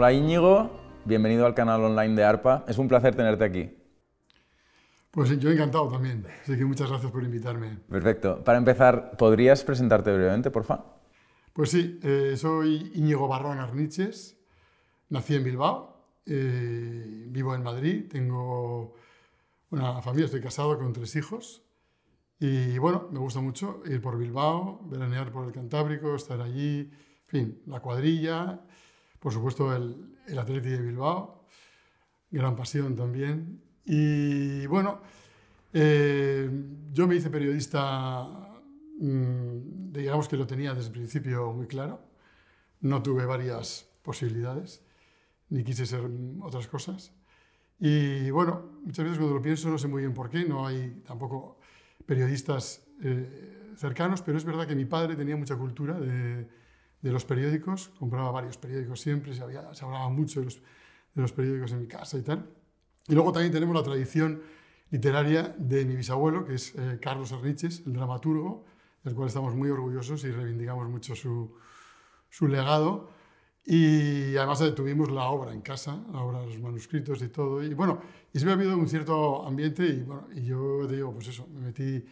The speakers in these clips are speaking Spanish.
Hola Íñigo, bienvenido al canal online de ARPA. Es un placer tenerte aquí. Pues yo encantado también, así que muchas gracias por invitarme. Perfecto. Para empezar, ¿podrías presentarte brevemente, por favor? Pues sí, eh, soy Íñigo Barrón Arniches, nací en Bilbao, eh, vivo en Madrid, tengo una familia, estoy casado con tres hijos y bueno, me gusta mucho ir por Bilbao, veranear por el Cantábrico, estar allí, en fin, la cuadrilla, por supuesto el, el Atlético de Bilbao, gran pasión también. Y bueno, eh, yo me hice periodista, mmm, digamos que lo tenía desde el principio muy claro, no tuve varias posibilidades, ni quise ser otras cosas. Y bueno, muchas veces cuando lo pienso no sé muy bien por qué, no hay tampoco periodistas eh, cercanos, pero es verdad que mi padre tenía mucha cultura de, de los periódicos, compraba varios periódicos siempre, se, había, se hablaba mucho de los, de los, periódicos en mi casa y tal. Y luego también tenemos la tradición literaria de mi bisabuelo, que es eh, Carlos Arniches, el dramaturgo, del cual estamos muy orgullosos y reivindicamos mucho su, su legado. Y además eh, tuvimos la obra en casa, la obra los manuscritos y todo. Y bueno, y siempre ha habido un cierto ambiente y, bueno, y yo digo, pues eso, me metí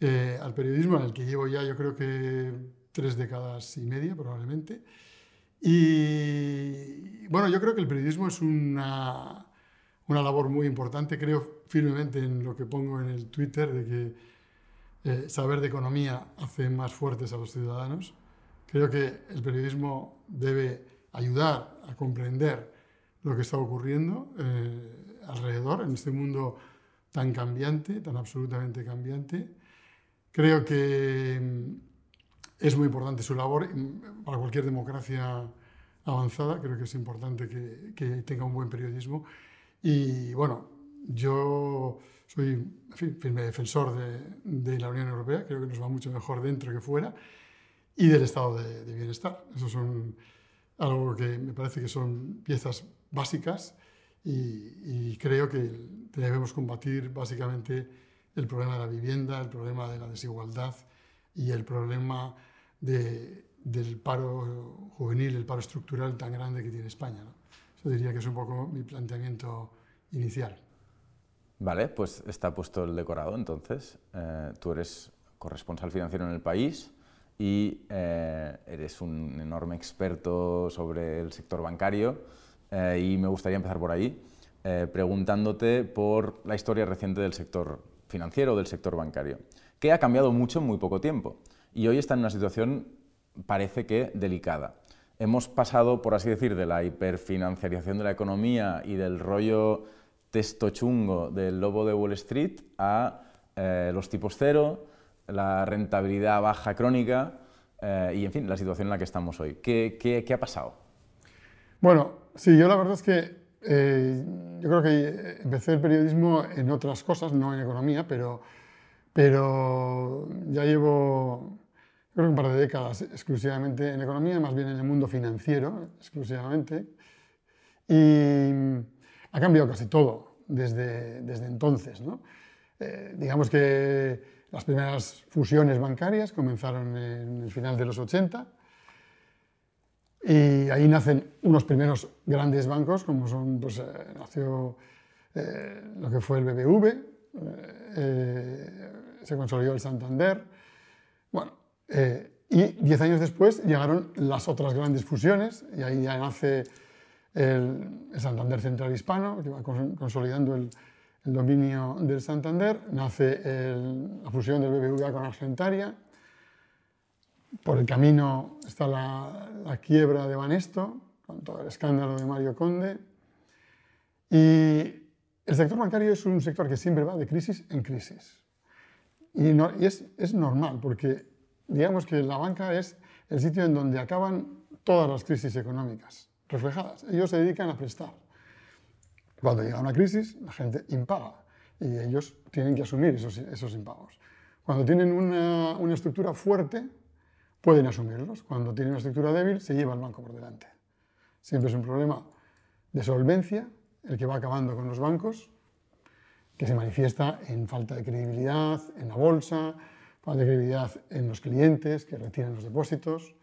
eh, al periodismo en el que llevo ya yo creo que tres décadas y media probablemente. Y bueno, yo creo que el periodismo es una, una labor muy importante. Creo firmemente en lo que pongo en el Twitter de que eh, saber de economía hace más fuertes a los ciudadanos. Creo que el periodismo debe ayudar a comprender lo que está ocurriendo eh, alrededor en este mundo tan cambiante, tan absolutamente cambiante. Creo que es muy importante su labor para cualquier democracia avanzada. Creo que es importante que, que tenga un buen periodismo. Y bueno, yo soy en fin, firme defensor de, de, la Unión Europea. Creo que nos va mucho mejor dentro que fuera. Y del estado de, de bienestar. Eso son algo que me parece que son piezas básicas y, y, creo que debemos combatir básicamente el problema de la vivienda, el problema de la desigualdad y el problema de, del paro juvenil, el paro estructural tan grande que tiene España. ¿no? Eso diría que es un poco mi planteamiento inicial. Vale, pues está puesto el decorado entonces. Eh, tú eres corresponsal financiero en el país y eh, eres un enorme experto sobre el sector bancario eh, y me gustaría empezar por ahí, preguntándote por la historia reciente del sector financiero, del sector bancario, que ha cambiado mucho en muy poco tiempo y hoy está en una situación, parece que, delicada. Hemos pasado, por así decir, de la hiperfinanciarización de la economía y del rollo testo chungo del lobo de Wall Street a eh, los tipos cero, la rentabilidad baja crónica eh, y, en fin, la situación en la que estamos hoy. ¿Qué, qué, qué ha pasado? Bueno, sí, yo la verdad es que eh, yo creo que empecé el periodismo en otras cosas, no en economía, pero, pero ya llevo creo que un par de décadas exclusivamente en economía, más bien en el mundo financiero exclusivamente. Y ha cambiado casi todo desde, desde entonces. ¿no? Eh, digamos que las primeras fusiones bancarias comenzaron en el final de los 80 y ahí nacen unos primeros grandes bancos, como son, pues, eh, nació eh, lo que fue el BBV, se consolidó el Santander. Bueno, y diez años después llegaron las otras grandes fusiones y ahí ya nace el, el Santander Central Hispano, que va consolidando el, el dominio del Santander, nace el, la fusión del BBVA con Argentaria, por el camino está la, la, quiebra de Banesto, con todo el escándalo de Mario Conde, y el sector bancario es un sector que siempre va de crisis en crisis. Y, no, y es, es normal, porque digamos que la banca es el sitio en donde acaban todas las crisis económicas reflejadas. Ellos se dedican a prestar. Cuando llega una crisis, la gente impaga y ellos tienen que asumir esos, esos impagos. Cuando tienen una, una, estructura fuerte, pueden asumirlos. Cuando tienen una estructura débil, se lleva el banco por delante. Siempre es un problema de solvencia el que va acabando con los bancos, que se manifiesta en falta de credibilidad en la bolsa, falta de en los clientes que retiran los depósitos.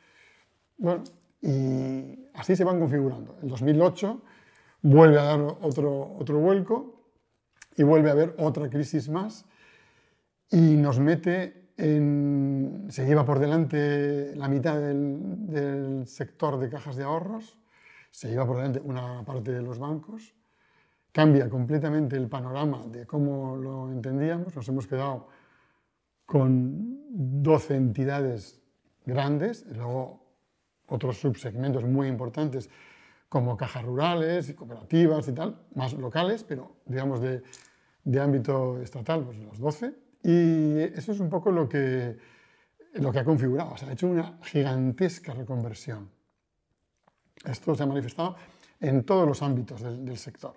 Bueno, Y así se van configurando. En 2008 vuelve a dar otro, otro vuelco y vuelve a haber otra crisis más y nos mete en, se lleva por delante la mitad del, del, sector de cajas de ahorros, se lleva por delante una parte de los bancos, cambia completamente el panorama de cómo lo entendíamos, nos hemos quedado con 12 entidades grandes, y luego otros subsegmentos muy importantes como cajas rurales y cooperativas y tal, más locales, pero digamos de, de ámbito estatal, pues los 12. Y eso es un poco lo que, lo que ha configurado, o sea, ha hecho una gigantesca reconversión. Esto se ha manifestado en todos los ámbitos del, del sector.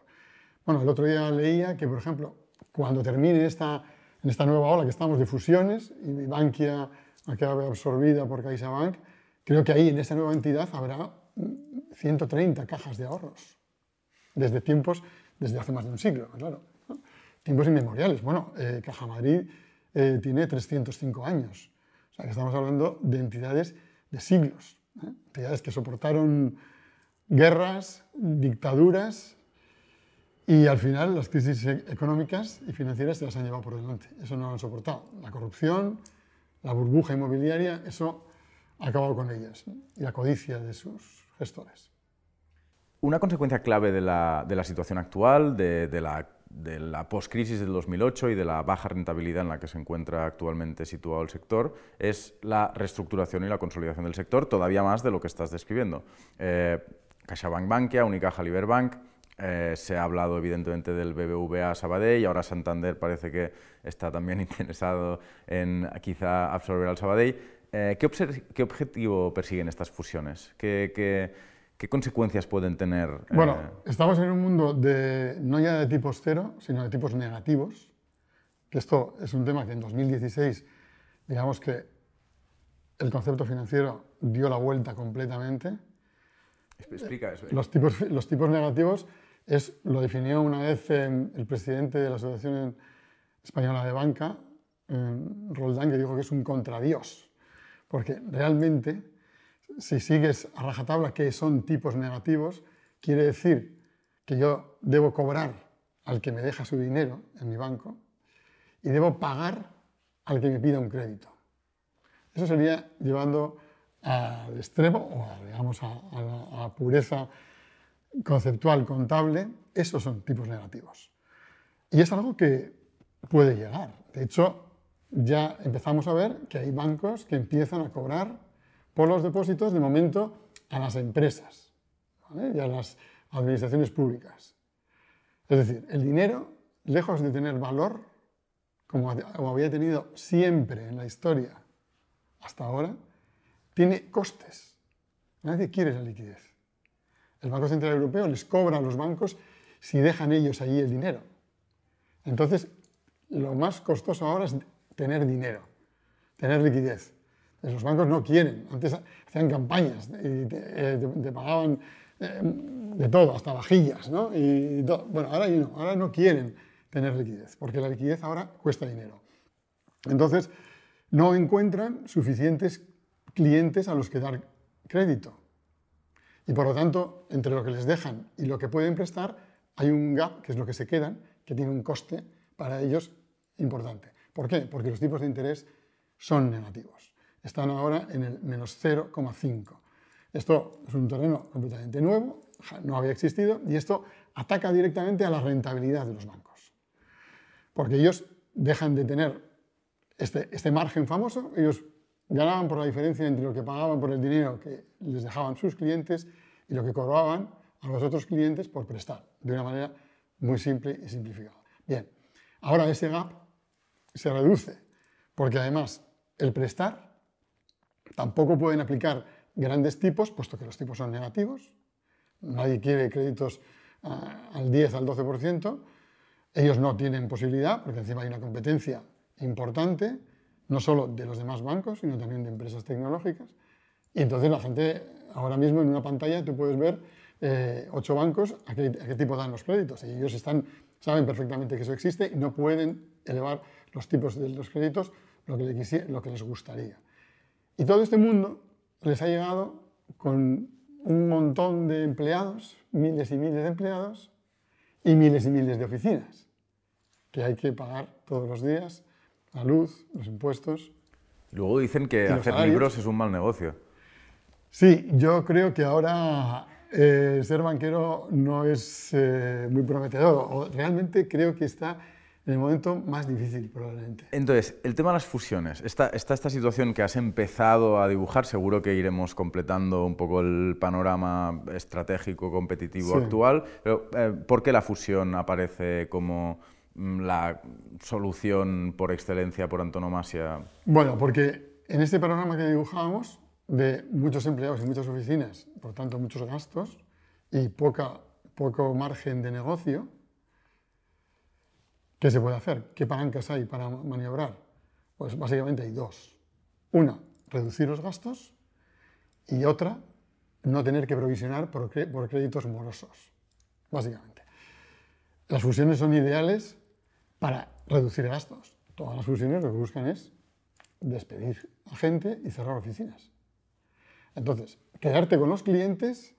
Bueno, el otro día leía que, por ejemplo, cuando termine esta, en esta nueva ola que estamos de fusiones y Bankia quedado absorbida por CaixaBank, creo que ahí en esa nueva entidad habrá 130 cajas de ahorros, desde tiempos, desde hace más de un siglo, claro. Tiempos inmemoriales. Bueno, eh, Caja Madrid eh, tiene 305 años. O sea, que estamos hablando de entidades de siglos, ¿eh? entidades que soportaron guerras, dictaduras y al final las crisis económicas y financieras se las han llevado por delante. Eso no lo han soportado. La corrupción, la burbuja inmobiliaria, eso ha acabado con ellas. Y la codicia de sus gestores. Una consecuencia clave de la, de la situación actual, de, de la de la post-crisis del 2008 y de la baja rentabilidad en la que se encuentra actualmente situado el sector es la reestructuración y la consolidación del sector, todavía más de lo que estás describiendo. Eh, CaixaBank Bankia, Unicaja Liberbank, eh, se ha hablado evidentemente del BBVA Sabadell y ahora Santander parece que está también interesado en quizá absorber al Sabadell. Eh, ¿qué, ¿qué, objetivo persiguen estas fusiones? ¿Qué, qué ¿Qué consecuencias pueden tener? Bueno, eh? estamos en un mundo de, no ya de tipos cero, sino de tipos negativos, que esto es un tema que en 2016, digamos que el concepto financiero dio la vuelta completamente. Explica eso. Los, tipos, los tipos negativos es, lo definió una vez el presidente de la Asociación Española de Banca, Roldán, que dijo que es un contradios, porque realmente si sigues a rajatabla que son tipos negativos, quiere decir que yo debo cobrar al que me deja su dinero en mi banco y debo pagar al que me pida un crédito. Eso sería llevando al extremo o a, digamos, a, a la pureza conceptual contable, esos son tipos negativos. Y es algo que puede llegar. De hecho, ya empezamos a ver que hay bancos que empiezan a cobrar por los depósitos, de momento, a las empresas y a las administraciones públicas. Es decir, el dinero, lejos de tener valor, como había tenido siempre en la historia hasta ahora, tiene costes. Nadie quiere la liquidez. El Banco Central Europeo les cobra a los bancos si dejan ellos allí el dinero. Entonces, lo más costoso ahora es tener dinero, tener liquidez. Los bancos no quieren. Antes hacían campañas y te, eh, pagaban eh, de todo, hasta vajillas, ¿no? Y Bueno, ahora no, ahora no quieren tener liquidez, porque la liquidez ahora cuesta dinero. Entonces, no encuentran suficientes clientes a los que dar crédito. Y por lo tanto, entre lo que les dejan y lo que pueden prestar, hay un gap, que es lo que se quedan, que tiene un coste para ellos importante. ¿Por qué? Porque los tipos de interés son negativos están ahora en el menos 0,5. Esto es un terreno completamente nuevo, no había existido, y esto ataca directamente a la rentabilidad de los bancos. Porque ellos dejan de tener este, este margen famoso, ellos ganaban por la diferencia entre lo que pagaban por el dinero que les dejaban sus clientes y lo que cobraban a los otros clientes por prestar, de una manera muy simple y simplificada. Bien, ahora ese gap se reduce, porque además el prestar Tampoco pueden aplicar grandes tipos, puesto que los tipos son negativos. Nadie quiere créditos ah, al 10, al 12%. Ellos no tienen posibilidad, porque encima hay una competencia importante, no solo de los demás bancos, sino también de empresas tecnológicas. Y entonces la gente, ahora mismo en una pantalla, tú puedes ver eh, ocho bancos a qué, tipo dan los créditos. Y ellos están, saben perfectamente que eso existe y no pueden elevar los tipos de los créditos lo que, lo que les gustaría. Y todo este mundo les ha llegado con un montón de empleados, miles y miles de empleados, y miles y miles de oficinas, que hay que pagar todos los días, la luz, los impuestos. Luego dicen que hacer libros es un mal negocio. Sí, yo creo que ahora eh, ser banquero no es eh, muy prometedor, o realmente creo que está en el momento más difícil probablemente. Entonces, el tema de las fusiones, está, esta situación que has empezado a dibujar, seguro que iremos completando un poco el panorama estratégico, competitivo actual, pero eh, ¿por qué la fusión aparece como mm, la solución por excelencia, por antonomasia? Bueno, porque en este panorama que dibujábamos, de muchos empleados y muchas oficinas, por tanto muchos gastos y poca, poco margen de negocio, ¿Qué se puede hacer? ¿Qué palancas hay para maniobrar? Pues básicamente hay dos. Una, reducir los gastos y otra, no tener que provisionar por, créditos morosos, básicamente. Las fusiones son ideales para reducir gastos. Todas las fusiones lo que buscan es despedir a gente y cerrar oficinas. Entonces, quedarte con los clientes,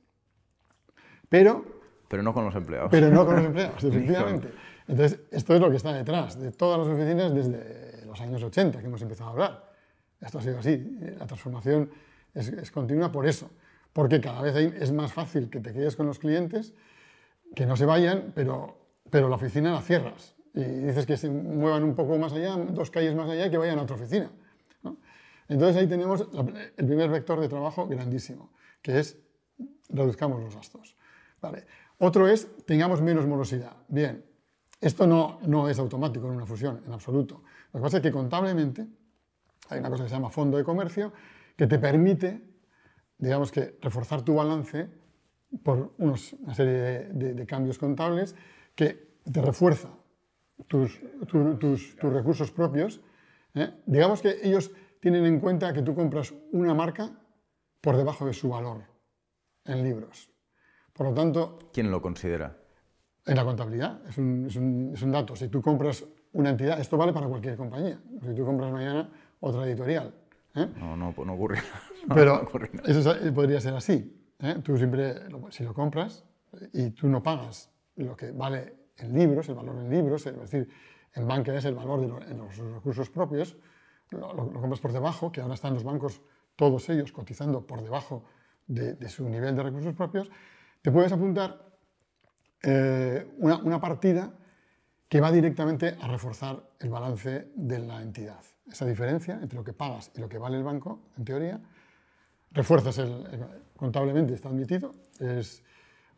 pero... Pero no con los empleados. Pero no con los empleados, efectivamente. Entonces, esto es lo que está detrás de todas las oficinas desde los años 80 que hemos empezado a hablar. Esto ha sido así. La transformación es, continua por eso. Porque cada vez es más fácil que te quedes con los clientes, que no se vayan, pero, pero la oficina la cierras. Y dices que se muevan un poco más allá, dos calles más allá, y que vayan a otra oficina. Entonces ahí tenemos el primer vector de trabajo grandísimo, que es reduzcamos los gastos. Vale. Otro es tengamos menos morosidad. Bien, esto no, no es automático en una fusión, en absoluto. Lo que pasa es que contablemente hay una cosa que se llama fondo de comercio que te permite, digamos que, reforzar tu balance por unos, una serie de, cambios contables que te refuerza tus, tus, recursos propios. ¿eh? Digamos que ellos tienen en cuenta que tú compras una marca por debajo de su valor en libros. Por lo tanto... ¿Quién lo considera? En la contabilidad, es un, es, un, es un, dato. Si tú compras una entidad, esto vale para cualquier compañía. Si tú compras mañana otra editorial. ¿eh? No, no, no ocurre. Pero eso podría ser así. ¿eh? Tú siempre, si lo compras y tú no pagas lo que vale en libros, el valor en libros, es decir, en banca es el valor de los recursos propios, lo, compras por debajo, que ahora están los bancos, todos ellos, cotizando por debajo de, de su nivel de recursos propios, te puedes apuntar eh, una, partida que va directamente a reforzar el balance de la entidad. Esa diferencia entre lo que pagas y lo que vale el banco, en teoría, refuerzas el, contablemente, está admitido, es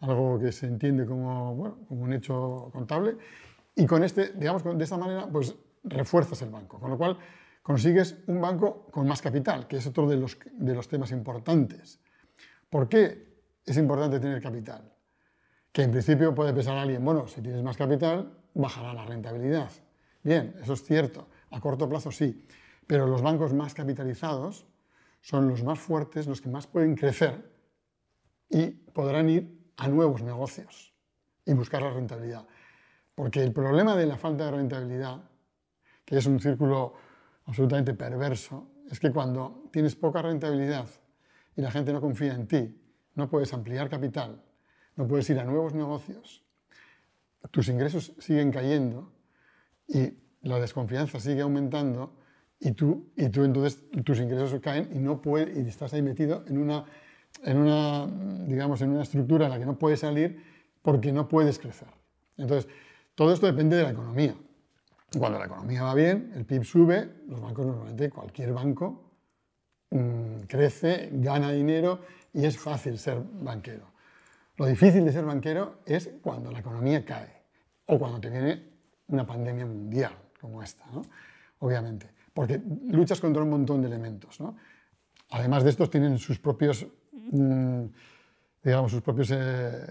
algo que se entiende como, bueno, como un hecho contable, y con este, digamos, de esta manera, pues refuerzas el banco, con lo cual consigues un banco con más capital, que es otro de los, de los temas importantes. ¿Por qué es importante tener capital? que en principio puede pensar alguien, bueno, si tienes más capital, bajará la rentabilidad. Bien, eso es cierto, a corto plazo sí, pero los bancos más capitalizados son los más fuertes, los que más pueden crecer y podrán ir a nuevos negocios y buscar la rentabilidad. Porque el problema de la falta de rentabilidad, que es un círculo absolutamente perverso, es que cuando tienes poca rentabilidad y la gente no confía en ti, no puedes ampliar capital, no puedes ir a nuevos negocios, tus ingresos siguen cayendo y la desconfianza sigue aumentando y tú, y tú entonces tus ingresos caen y, no puedes, y estás ahí metido en una, en, una, digamos, en una estructura en la que no puedes salir porque no puedes crecer. Entonces, todo esto depende de la economía. Cuando la economía va bien, el PIB sube, los bancos normalmente, cualquier banco mm, crece, gana dinero y es fácil ser banquero. Lo difícil de ser banquero es cuando la economía cae o cuando te viene una pandemia mundial como esta, ¿no? obviamente, porque luchas contra un montón de elementos. ¿no? Además de estos tienen sus propios, mm, digamos, sus propios eh,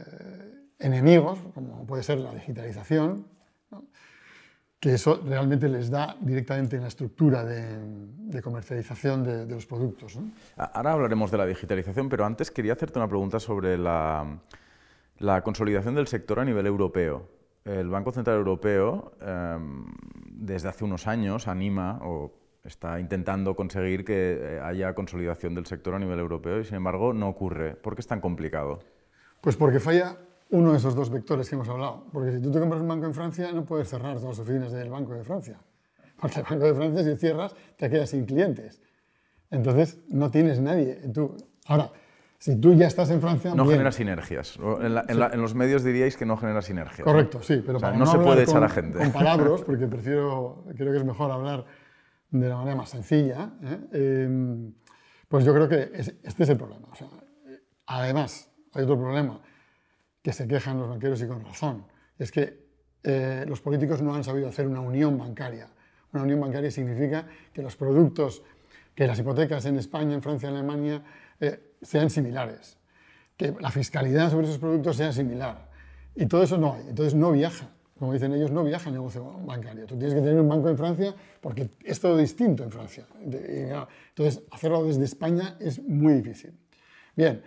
enemigos, como puede ser la digitalización, que eso realmente les da directamente en la estructura de, comercialización de, los productos. Ahora hablaremos de la digitalización, pero antes quería hacerte una pregunta sobre la, consolidación del sector a nivel europeo. El Banco Central Europeo, em, desde hace unos años, anima o está intentando conseguir que eh, haya consolidación del sector a nivel europeo y sin embargo no ocurre. ¿Por qué es tan complicado? Pues porque falla uno de esos dos vectores que hemos hablado. Porque si tú te compras un banco en Francia, no puedes cerrar todas las oficinas del Banco de Francia. Porque el Banco de Francia, si cierras, te quedas sin clientes. Entonces, no tienes nadie. Tú, ahora, si tú ya estás en Francia... No genera sinergias. En, los medios diríais que no genera sinergias. Correcto, sí, pero no, se puede echar con, a gente. Con palabras, porque prefiero, creo que es mejor hablar de la manera más sencilla, ¿eh? Em, pues yo creo que este es el problema. además, hay otro problema que se quejan los banqueros y con razón. Es que eh, los políticos no han sabido hacer una unión bancaria. Una unión bancaria significa que los productos, que las hipotecas en España, en Francia, en Alemania, eh, sean similares, que la fiscalidad sobre esos productos sea similar. Y todo eso no hay. Entonces no viaja. Como dicen ellos, no viaja el negocio bancario. Tú tienes que tener un banco en Francia porque es todo distinto en Francia. Entonces, hacerlo desde España es muy difícil. Bien,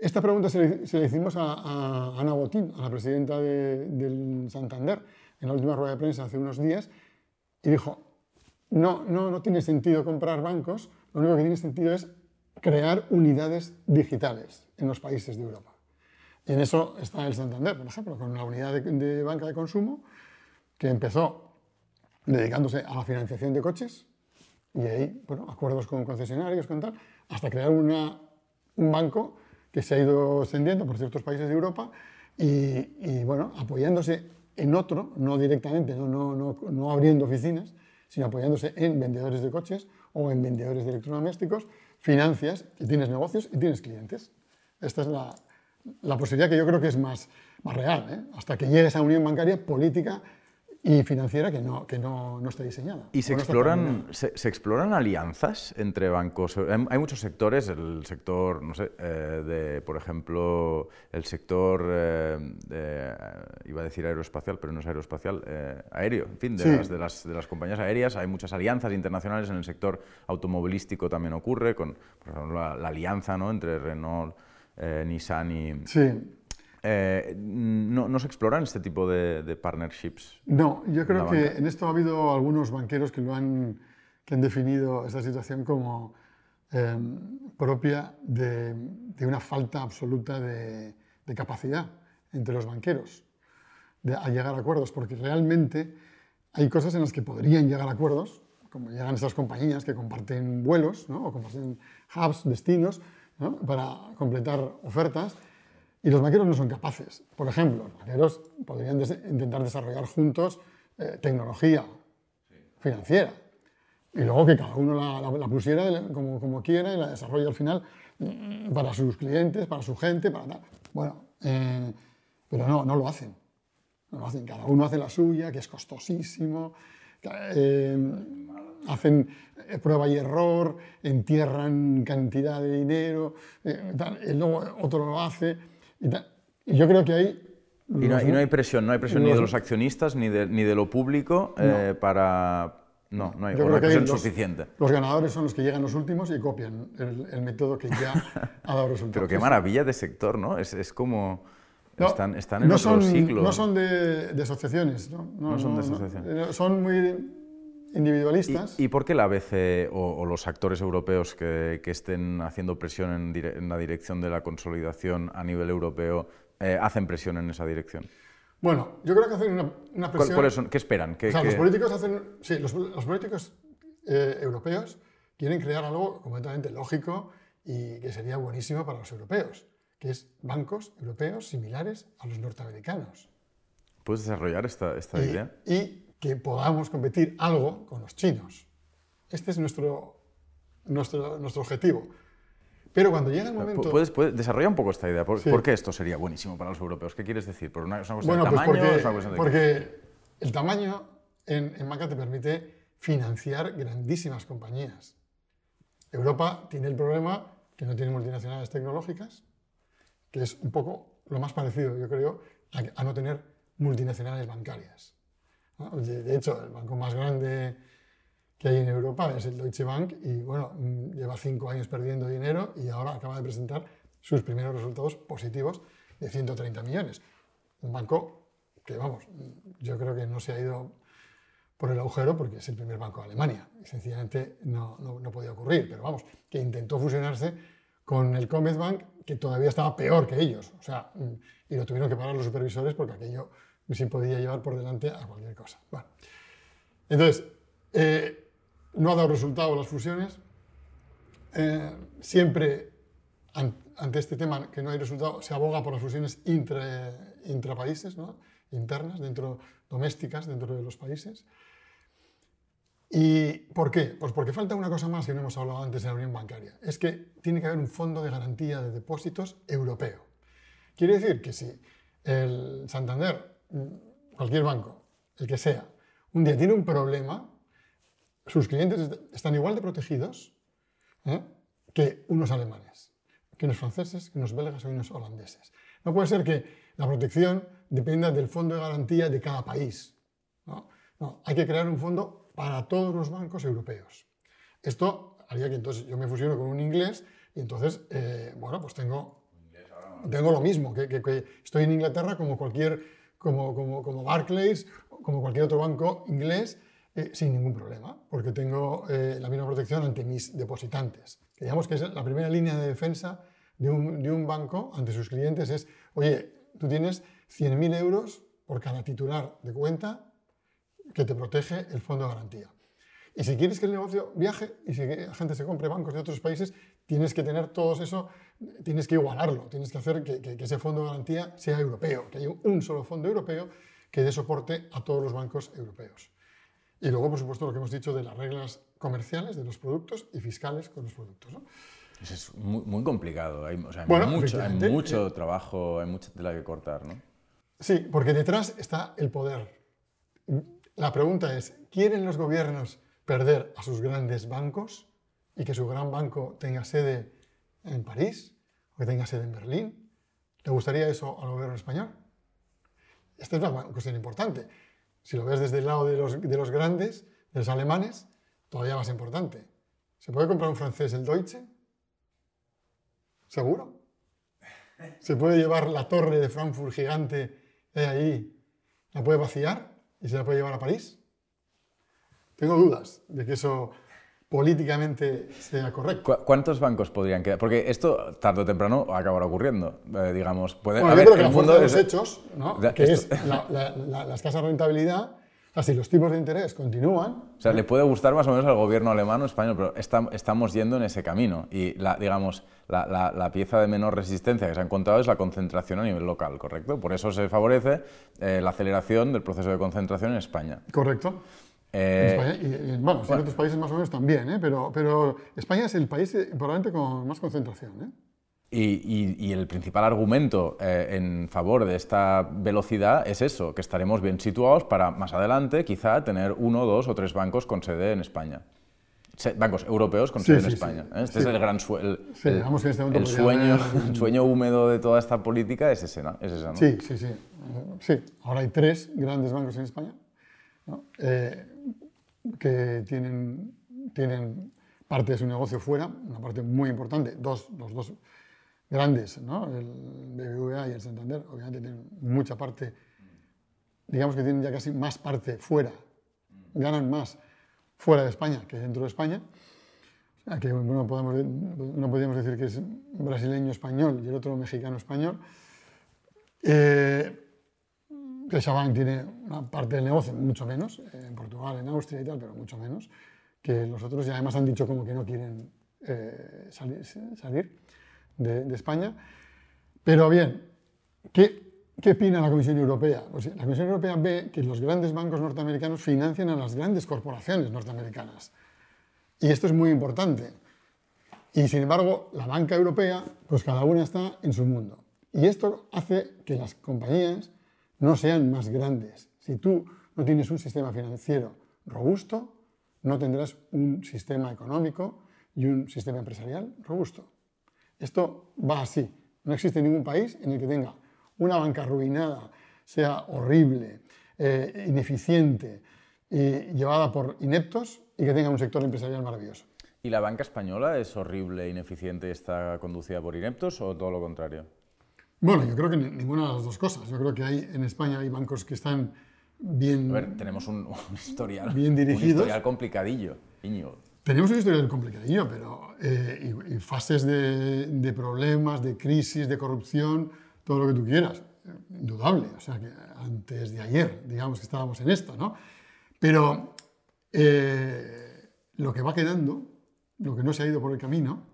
esta pregunta se le, hicimos a, Ana Botín, a la presidenta del Santander, en la última rueda de prensa hace unos días, y dijo, no, no, no tiene sentido comprar bancos, lo único que tiene sentido es crear unidades digitales en los países de Europa. Y en eso está el Santander, por ejemplo, con una unidad de, banca de consumo que empezó dedicándose a la financiación de coches y ahí, bueno, acuerdos con concesionarios, con tal, hasta crear una, un banco que se ha ido extendiendo por ciertos países de Europa y, bueno, apoyándose en otro, no directamente, no, no, no, no abriendo oficinas, sino apoyándose en vendedores de coches o en vendedores de electrodomésticos financias y tienes negocios y tienes clientes. Esta es la, la posibilidad que yo creo que es más, más real, ¿eh? hasta que llegue esa unión bancaria política y financiera que no, que no, no está diseñada. ¿Y se exploran, se, exploran alianzas entre bancos? Hay muchos sectores, el sector, no sé, eh, de, por ejemplo, el sector, eh, iba a decir aeroespacial, pero no es aeroespacial, eh, aéreo, en fin, de, las, de, las, de, las, compañías aéreas. Hay muchas alianzas internacionales en el sector automovilístico también ocurre, con por ejemplo, la, la alianza ¿no? entre Renault, Nissan y... Sí eh, no, se exploran este tipo de, partnerships? No, yo creo que en esto ha habido algunos banqueros que, lo han, que han definido esta situación como em, propia de, una falta absoluta de, capacidad entre los banqueros de, a llegar a acuerdos, porque realmente hay cosas en las que podrían llegar a acuerdos, como llegan estas compañías que comparten vuelos ¿no? o comparten hubs, destinos, para completar ofertas, y los banqueros no son capaces. Por ejemplo, los banqueros podrían intentar desarrollar juntos eh, tecnología financiera y luego que cada uno la, pusiera como, como, quiera y la desarrolle al final mm, para sus clientes, para su gente, para tal. Bueno, eh, pero no, no lo hacen. No lo hacen. Cada uno hace la suya, que es costosísimo. Eh, hacen prueba y error, entierran cantidad de dinero, y luego otro lo hace. Y, yo creo que hay... Y no, hay presión, no hay presión ni de los accionistas ni de, ni de lo público eh, para... No, no hay, presión suficiente. Los ganadores son los que llegan los últimos y copian el, método que ya ha dado resultados. Pero qué maravilla de sector, ¿no? Es, es como... están, están, en no otro siglo. No son de, de asociaciones, ¿no? No, son de asociaciones. Son muy individualistas. ¿Y, por qué la ABC o, los actores europeos que, estén haciendo presión en, la dirección de la consolidación a nivel europeo eh, hacen presión en esa dirección? Bueno, yo creo que hacen una, presión... ¿Qué esperan? los políticos hacen... Sí, los, políticos eh, europeos quieren crear algo completamente lógico y que sería buenísimo para los europeos, que es bancos europeos similares a los norteamericanos. ¿Puedes desarrollar esta, esta idea? Y que podamos competir algo con los chinos. Este es nuestro, nuestro, nuestro objetivo. Pero cuando llega el momento... ¿Puedes, puedes desarrollar un poco esta idea? ¿Por, qué esto sería buenísimo para los europeos? ¿Qué quieres decir? ¿Por una, es una cuestión de pues tamaño? Porque, una cuestión de porque el tamaño en, en banca te permite financiar grandísimas compañías. Europa tiene el problema que no tiene multinacionales tecnológicas, que es un poco lo más parecido, yo creo, a no tener multinacionales bancarias. De hecho, el banco más grande que hay en Europa es el Deutsche Bank y bueno, mm, lleva cinco años perdiendo dinero y ahora acaba de presentar sus primeros resultados positivos de 130 millones. Un banco que, vamos, yo creo que no se ha ido por el agujero porque es el primer banco de Alemania. Y sencillamente no, no, podía ocurrir. Pero vamos, que intentó fusionarse con el Commerzbank, que todavía estaba peor que ellos. O sea, y lo tuvieron que parar los supervisores porque aquello podía llevar por delante a cualquier cosa. Bueno, entonces, eh, no ha dado resultado las fusiones. Eh, siempre ante este tema que no hay resultado, se aboga por las fusiones intra, intrapaíses, ¿no? internas, dentro, domésticas dentro de los países. ¿Y por qué? Pues porque falta una cosa más que no hemos hablado antes en la Unión Bancaria. Es que tiene que haber un fondo de garantía de depósitos europeo. Quiere decir que si el Santander, cualquier banco, el que sea, un día tiene un problema, sus clientes están igual de protegidos ¿eh? que unos alemanes, que unos franceses, que unos belgas o unos holandeses. No puede ser que la protección dependa del fondo de garantía de cada país. ¿no? hay que crear un fondo para todos los bancos europeos. Esto haría que entonces yo me fusiono con un inglés y entonces, eh, bueno, pues tengo, tengo lo mismo, que, que, estoy en Inglaterra como cualquier, como, como, como Barclays, como cualquier otro banco inglés, eh, sin ningún problema, porque tengo eh, la misma protección ante mis depositantes. digamos que es la primera línea de defensa de un, de un banco ante sus clientes es, oye, tú tienes 100.000 euros por cada titular de cuenta que te protege el fondo de garantía. Y si quieres que el negocio viaje y si la gente se compre bancos de otros países, tienes que tener todo eso, tienes que igualarlo, tienes que hacer que, ese fondo de garantía sea europeo, que haya un solo fondo europeo que dé soporte a todos los bancos europeos. Y luego, por supuesto, lo que hemos dicho de las reglas comerciales de los productos y fiscales con los productos. Eso es muy, complicado, hay, mucho, hay mucho eh, trabajo, hay mucha tela que cortar. ¿no? Sí, porque detrás está el poder. La pregunta es, ¿quieren los gobiernos perder a sus grandes bancos y que su gran banco tenga sede en París o que tenga sede en Berlín? ¿Le gustaría eso al gobierno español? Esta es una cuestión importante. Si lo ves desde el lado de los, de los grandes, de los alemanes, todavía más importante. ¿Se puede comprar un francés el Deutsche? ¿Seguro? ¿Se puede llevar la torre de Frankfurt gigante de ahí, la puede vaciar y se la puede llevar a París? Tengo dudas de que eso políticamente sea correcto. ¿Cuántos bancos podrían quedar? Porque esto tarde o temprano acabará ocurriendo, eh, digamos. Puede, bueno, yo que el mundo de los hechos, que es la, escasa rentabilidad, si los tipos de interés continúan... O sea, le puede gustar más o menos al gobierno alemán o español, pero estamos yendo en ese camino. Y, la, digamos, la, pieza de menor resistencia que se ha encontrado es la concentración a nivel local, ¿correcto? Por eso se favorece eh, la aceleración del proceso de concentración en España. Correcto. Eh, España, y, bueno, en otros países más o menos también, ¿eh? pero, pero España es el país eh, probablemente con más concentración. ¿eh? Y, el principal argumento en favor de esta velocidad es eso, que estaremos bien situados para más adelante quizá tener uno, dos o tres bancos con sede en España. Bancos europeos con sede en España. Este es el gran el, este sueño, sueño húmedo de toda esta política, es ese, ¿no? Es ese, ¿no? Sí, sí, sí. Sí, ahora hay tres grandes bancos en España que tienen, tienen parte de su negocio fuera, una parte muy importante, dos, los dos grandes, ¿no? el BBVA y el Santander, obviamente tienen mucha parte, digamos que tienen ya casi más parte fuera, ganan más fuera de España que dentro de España. O sea, que uno, podemos, no podríamos decir que es brasileño-español y el otro mexicano-español. Eh, CaixaBank tiene una parte del negocio, mucho menos, en Portugal, en Austria y tal, pero mucho menos, que los otros y además han dicho como que no quieren eh, salir, de, España. Pero bien, ¿qué, ¿qué opina la Comisión Europea? Pues la Comisión Europea ve que los grandes bancos norteamericanos financian a las grandes corporaciones norteamericanas. Y esto es muy importante. Y sin embargo, la banca europea, pues cada una está en su mundo. Y esto hace que las compañías no sean más grandes. Si tú no tienes un sistema financiero robusto, no tendrás un sistema económico y un sistema empresarial robusto. Esto va así. No existe ningún país en el que tenga una banca arruinada, sea horrible, eh, ineficiente llevada por ineptos y que tenga un sector empresarial maravilloso. ¿Y la banca española es horrible, ineficiente y está conducida por ineptos o todo lo contrario? Bueno, yo creo que ninguna de las dos cosas. Yo creo que hay, en España hay bancos que están bien... A ver, tenemos un, un historial, Bien un dirigidos. historial complicadillo, Íñigo. Tenemos una historia complicadillo, pero eh, y, y fases de, de problemas, de crisis, de corrupción, todo lo que tú quieras, indudable. O sea, que antes de ayer, digamos que estábamos en esto, ¿no? Pero eh, lo que va quedando, lo que no se ha ido por el camino,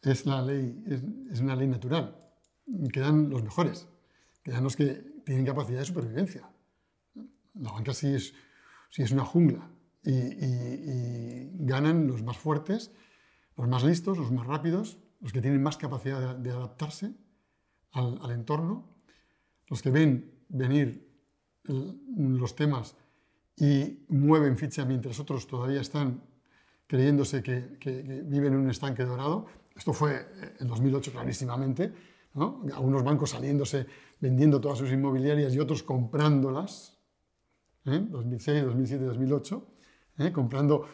es la ley, es, es una ley natural. Quedan los mejores, quedan los que tienen capacidad de supervivencia. La banca sí es, sí es una jungla y, ganan los más fuertes, los más listos, los más rápidos, los que tienen más capacidad de, adaptarse al, entorno, los que ven venir los temas y mueven ficha mientras otros todavía están creyéndose que, que- viven en un estanque dorado. Esto fue en 2008 clarísimamente, ¿no? algunos bancos saliéndose, vendiendo todas sus inmobiliarias y otros comprándolas, ¿eh? 2006, 2007, 2008, ¿eh? comprando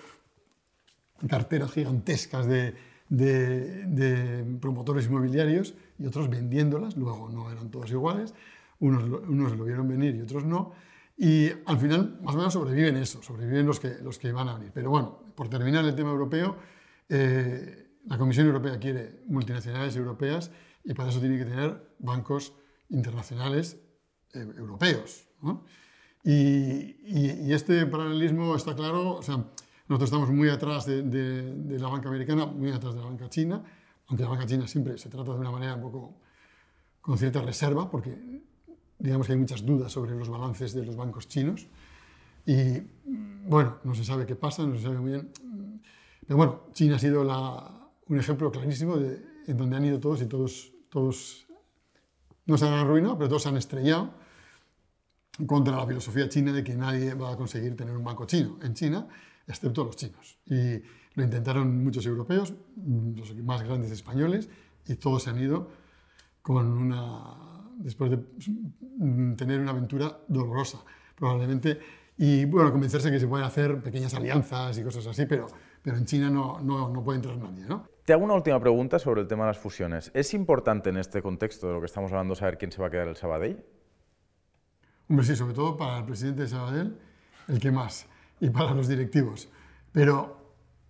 carteras gigantescas de, de- de promotores inmobiliarios y otros vendiéndolas, luego no eran todos iguales, unos, unos lo vieron venir y otros no, y al final más o menos sobreviven eso, sobreviven los que, los que van a venir. Pero bueno, por terminar el tema europeo, eh, la Comisión Europea quiere multinacionales europeas y para eso tiene que tener bancos internacionales eh, europeos. ¿no? Y, y- y este paralelismo está claro, o sea, nosotros estamos muy atrás de, de- de la banca americana, muy atrás de la banca china, aunque la banca china siempre se trata de una manera un poco con cierta reserva, porque digamos que hay muchas dudas sobre los balances de los bancos chinos. Y bueno, no se sabe qué pasa, no se sabe muy bien. Pero bueno, China ha sido la- un ejemplo clarísimo de, en donde han ido todos y todos, todos no se han arruinado, pero todos se han estrellado contra la filosofía china de que nadie va a conseguir tener un banco chino en China, excepto los chinos. Y lo intentaron muchos europeos, los más grandes españoles, y todos se han ido con una, después de tener una aventura dolorosa, probablemente, y bueno, convencerse que se pueden hacer pequeñas alianzas y cosas así, pero, pero en China no, no, no puede entrar nadie, ¿no? Te hago una última pregunta sobre el tema de las fusiones. ¿Es importante en este contexto de lo que estamos hablando saber quién se va a quedar el Sabadell? Hombre, sí, sobre todo para el presidente de Sabadell, el que más, y para los directivos. Pero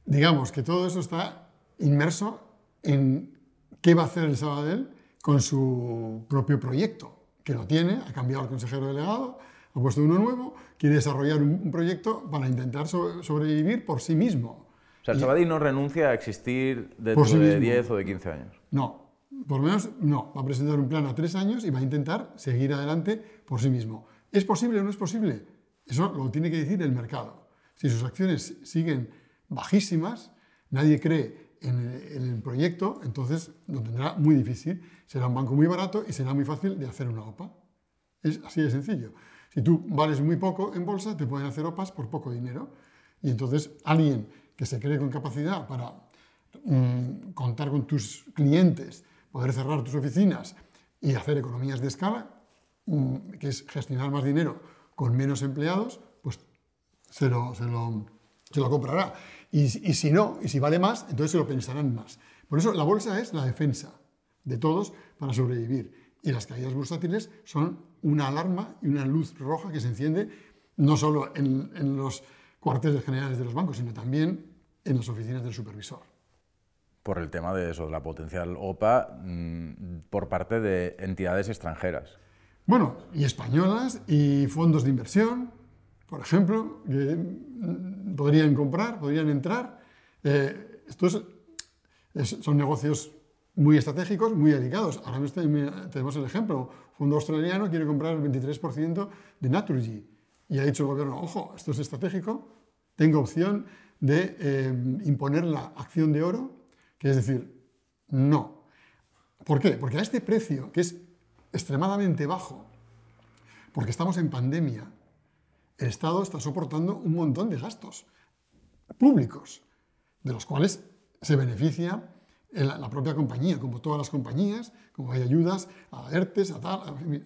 digamos que todo eso está inmerso en qué va a hacer el Sabadell con su propio proyecto, que lo tiene, ha cambiado el consejero delegado, ha puesto uno nuevo, quiere desarrollar un, proyecto para intentar so- sobrevivir por sí mismo. O sea, el Sabadell no renuncia a existir dentro sí de mismo. 10 o de 15 años. No, por lo menos no. Va a presentar un plan a tres años y va a intentar seguir adelante por sí mismo. ¿Es posible o no es posible? Eso lo tiene que decir el mercado. Si sus acciones siguen bajísimas, nadie cree en el, en el proyecto, entonces lo tendrá muy difícil. Será un banco muy barato y será muy fácil de hacer una OPA. Es así de sencillo. Si tú vales muy poco en bolsa, te pueden hacer OPAs por poco dinero. Y entonces alguien que se cree con capacidad para mm, contar con tus clientes, poder cerrar tus oficinas y hacer economías de escala, mm, que es gestionar más dinero con menos empleados, pues se lo, se lo, se lo comprará. Y, y si no, y si vale más, entonces se lo pensarán más. Por eso la bolsa es la defensa de todos para sobrevivir. Y las caídas bursátiles son una alarma y una luz roja que se enciende no solo en, en los cuarteles generales de los bancos, sino también en las oficinas del supervisor. Por el tema de eso, de la potencial OPA mm, por parte de entidades extranjeras. Bueno, y españolas y fondos de inversión, por ejemplo, que mm, podrían comprar, podrían entrar. Eh, estos es- son negocios muy estratégicos, muy delicados. Ahora mismo tenemos el ejemplo, fondo australiano quiere comprar el 23% de Naturgy y ha dicho el gobierno, ojo, esto es estratégico, tengo opción de eh, imponer la acción de oro, que es decir, no. ¿Por qué? Porque a este precio, que es extremadamente bajo, porque estamos en pandemia, el Estado está soportando un montón de gastos públicos, de los cuales se beneficia la propia compañía, como todas las compañías, como hay ayudas a ERTES, a tal,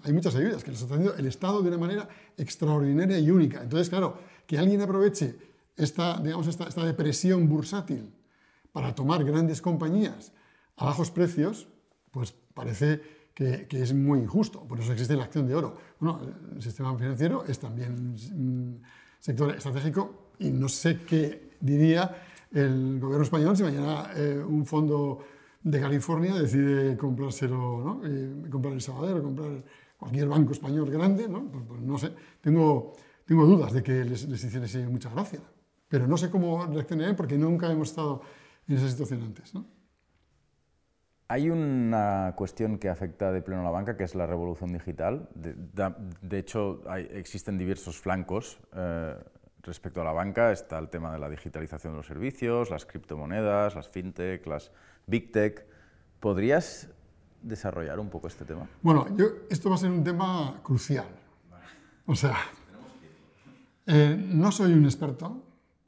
hay muchas ayudas que les está haciendo el Estado de una manera extraordinaria y única. Entonces, claro, que alguien aproveche esta, digamos, esta, esta depresión bursátil para tomar grandes compañías a bajos precios, pues parece que, es muy injusto. Por eso existe la acción de oro. Bueno, el sistema financiero es también un sector estratégico y no sé qué diría el gobierno español si mañana eh, un fondo de California decide comprárselo, ¿no? Eh, comprar el Sabadell comprar cualquier banco español grande, ¿no? Pues, pues no sé, tengo, tengo dudas de que les, les hiciese mucha gracia, pero no sé cómo reaccionaré porque nunca hemos estado en esa situación antes. ¿no? Hay una cuestión que afecta de pleno a la banca, que es la revolución digital. De, hecho, existen diversos flancos eh, respecto a la banca. Está el tema de la digitalización de los servicios, las criptomonedas, las fintech, las big tech. ¿Podrías desarrollar un poco este tema? Bueno, yo, esto va a ser un tema crucial. O sea, eh, no soy un experto,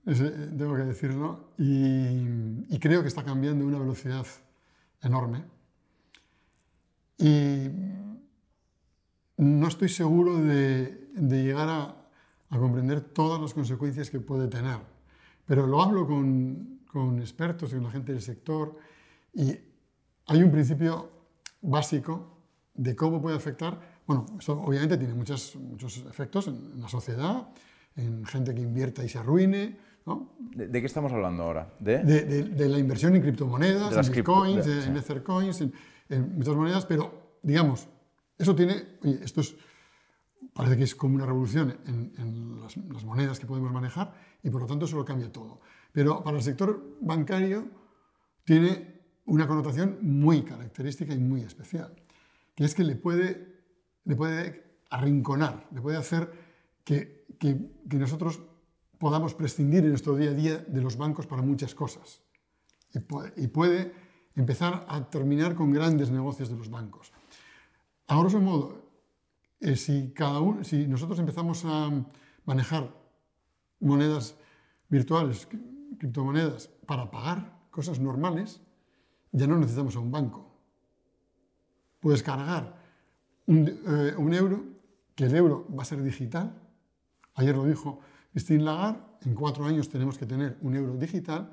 tengo que decirlo, y, y creo que está cambiando a una velocidad enorme. Y no estoy seguro de, llegar a, comprender todas las consecuencias que puede tener, pero lo hablo con, con expertos y con la gente del sector y hay un principio básico de cómo puede afectar. Bueno, esto obviamente tiene muchos, muchos efectos en, la sociedad, en gente que invierta y se arruine, ¿De, qué estamos hablando ahora? ¿De? De, la inversión en criptomonedas, en bitcoins, en ethercoins, en, muchas monedas, pero digamos, eso tiene, esto es, parece que es como una revolución en, las, las, monedas que podemos manejar y por lo tanto eso lo cambia todo. Pero para el sector bancario tiene una connotación muy característica y muy especial, que es que le puede, le puede arrinconar, le puede hacer que, que, que nosotros podamos prescindir en nuestro día a día de los bancos para muchas cosas. Y puede, empezar a terminar con grandes negocios de los bancos. A grosso modo, eh, si, cada uno, si nosotros empezamos a manejar monedas virtuales, criptomonedas, para pagar cosas normales, ya no necesitamos a un banco. Puedes cargar un, eh, un euro, que el euro va a ser digital. Ayer lo dijo Christine Lagarde, en cuatro años tenemos que tener un euro digital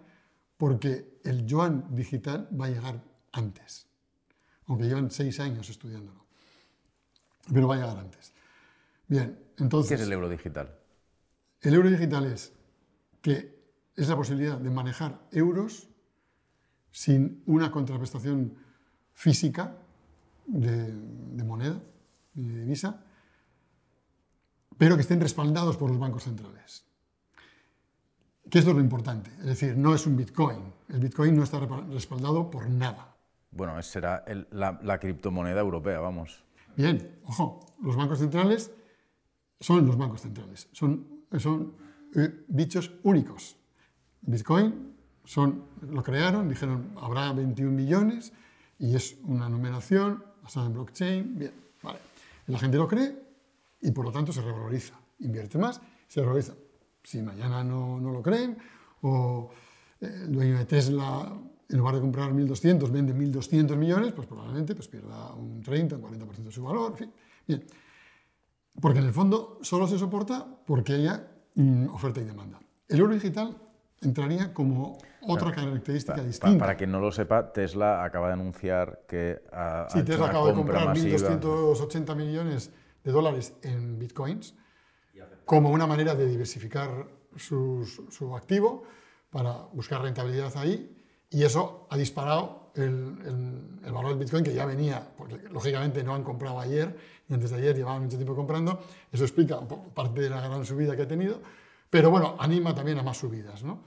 porque el yuan digital va a llegar antes, aunque llevan seis años estudiándolo, pero va a llegar antes. Bien, entonces... ¿Qué es el euro digital? El euro digital es que es la posibilidad de manejar euros sin una contraprestación física de, de moneda, de divisa, pero que estén respaldados por los bancos centrales. ¿Qué es lo importante? Es decir, no es un Bitcoin. El Bitcoin no está respaldado por nada. Bueno, será la, criptomoneda europea, vamos. Bien, ojo, los bancos centrales son los bancos centrales, son, son eh, bichos únicos. Bitcoin son, lo crearon, dijeron habrá 21 millones y es una numeración basada en blockchain. Bien, vale. La gente lo cree y por lo tanto se revaloriza. Invierte más, se revaloriza. Si mañana no, no lo creen, o eh, el dueño de Tesla, en lugar de comprar 1.200, vende 1.200 millones, pues probablemente pues pierda un 30, un 40% de su valor, en fin. Bien. Porque en el fondo solo se soporta porque haya oferta y demanda. El oro digital entraría como otra característica distinta. Para quien no lo sepa, Tesla acaba de anunciar que ha, sí, Tesla acaba de comprar 1.280 millones de dólares en bitcoins como una manera de diversificar su activo para buscar rentabilidad ahí y eso ha disparado el, el, valor del Bitcoin que ya venía, porque lógicamente no han comprado ayer y antes de ayer llevaban mucho tiempo comprando, eso explica parte de la gran subida que ha tenido, pero bueno, anima también a más subidas. ¿no?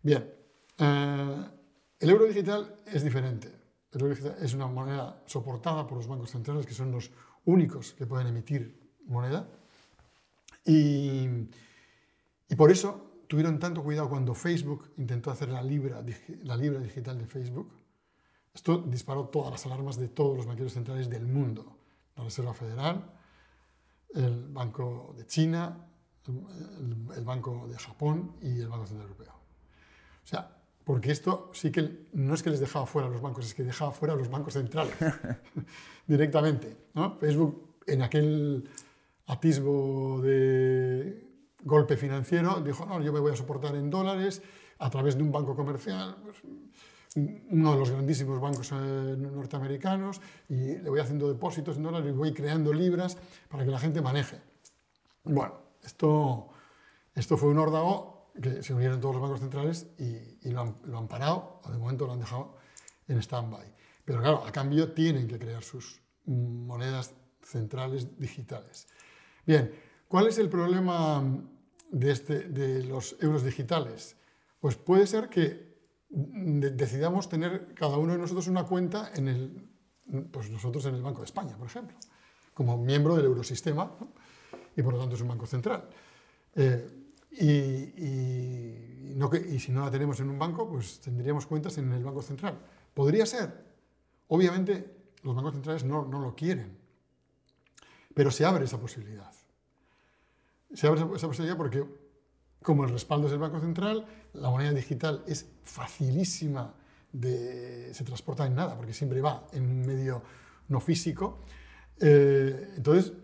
Bien, eh, el euro digital es diferente. El euro digital es una moneda soportada por los bancos centrales, que son los únicos que pueden emitir moneda. Y, y, por eso tuvieron tanto cuidado cuando Facebook intentó hacer la libra, la libra digital de Facebook. Esto disparó todas las alarmas de todos los banqueros centrales del mundo. La Reserva Federal, el Banco de China, el, el Banco de Japón y el Banco Central Europeo. O sea, porque esto sí que no es que les dejaba fuera a los bancos, es que dejaba fuera a los bancos centrales directamente. ¿no? Facebook, en aquel atisbo de golpe financiero, dijo, no, yo me voy a soportar en dólares a través de un banco comercial. Pues, uno de los grandísimos bancos eh, norteamericanos y le voy haciendo depósitos en dólares y voy creando libras para que la gente maneje. Bueno, esto, esto fue un órdago que se unieron todos los bancos centrales y, lo, han, lo, han, parado, o de momento lo han dejado en stand-by. Pero claro, a cambio tienen que crear sus monedas centrales digitales. Bien, ¿cuál es el problema de, este, de los euros digitales? Pues puede ser que decidamos tener cada uno de nosotros una cuenta en el, pues nosotros en el Banco de España, por ejemplo, como miembro del eurosistema y por lo tanto es un banco central. Eh, y, si no la tenemos en un banco, pues tendríamos cuentas en el Banco Central. Podría ser. Obviamente los bancos centrales no lo quieren, pero se abre esa posibilidad. Se abre esa posibilidad porque como el respaldo es el Banco Central, la moneda digital es facilísima, de, se transporta en nada, porque siempre va en un medio no físico. Eh, entonces,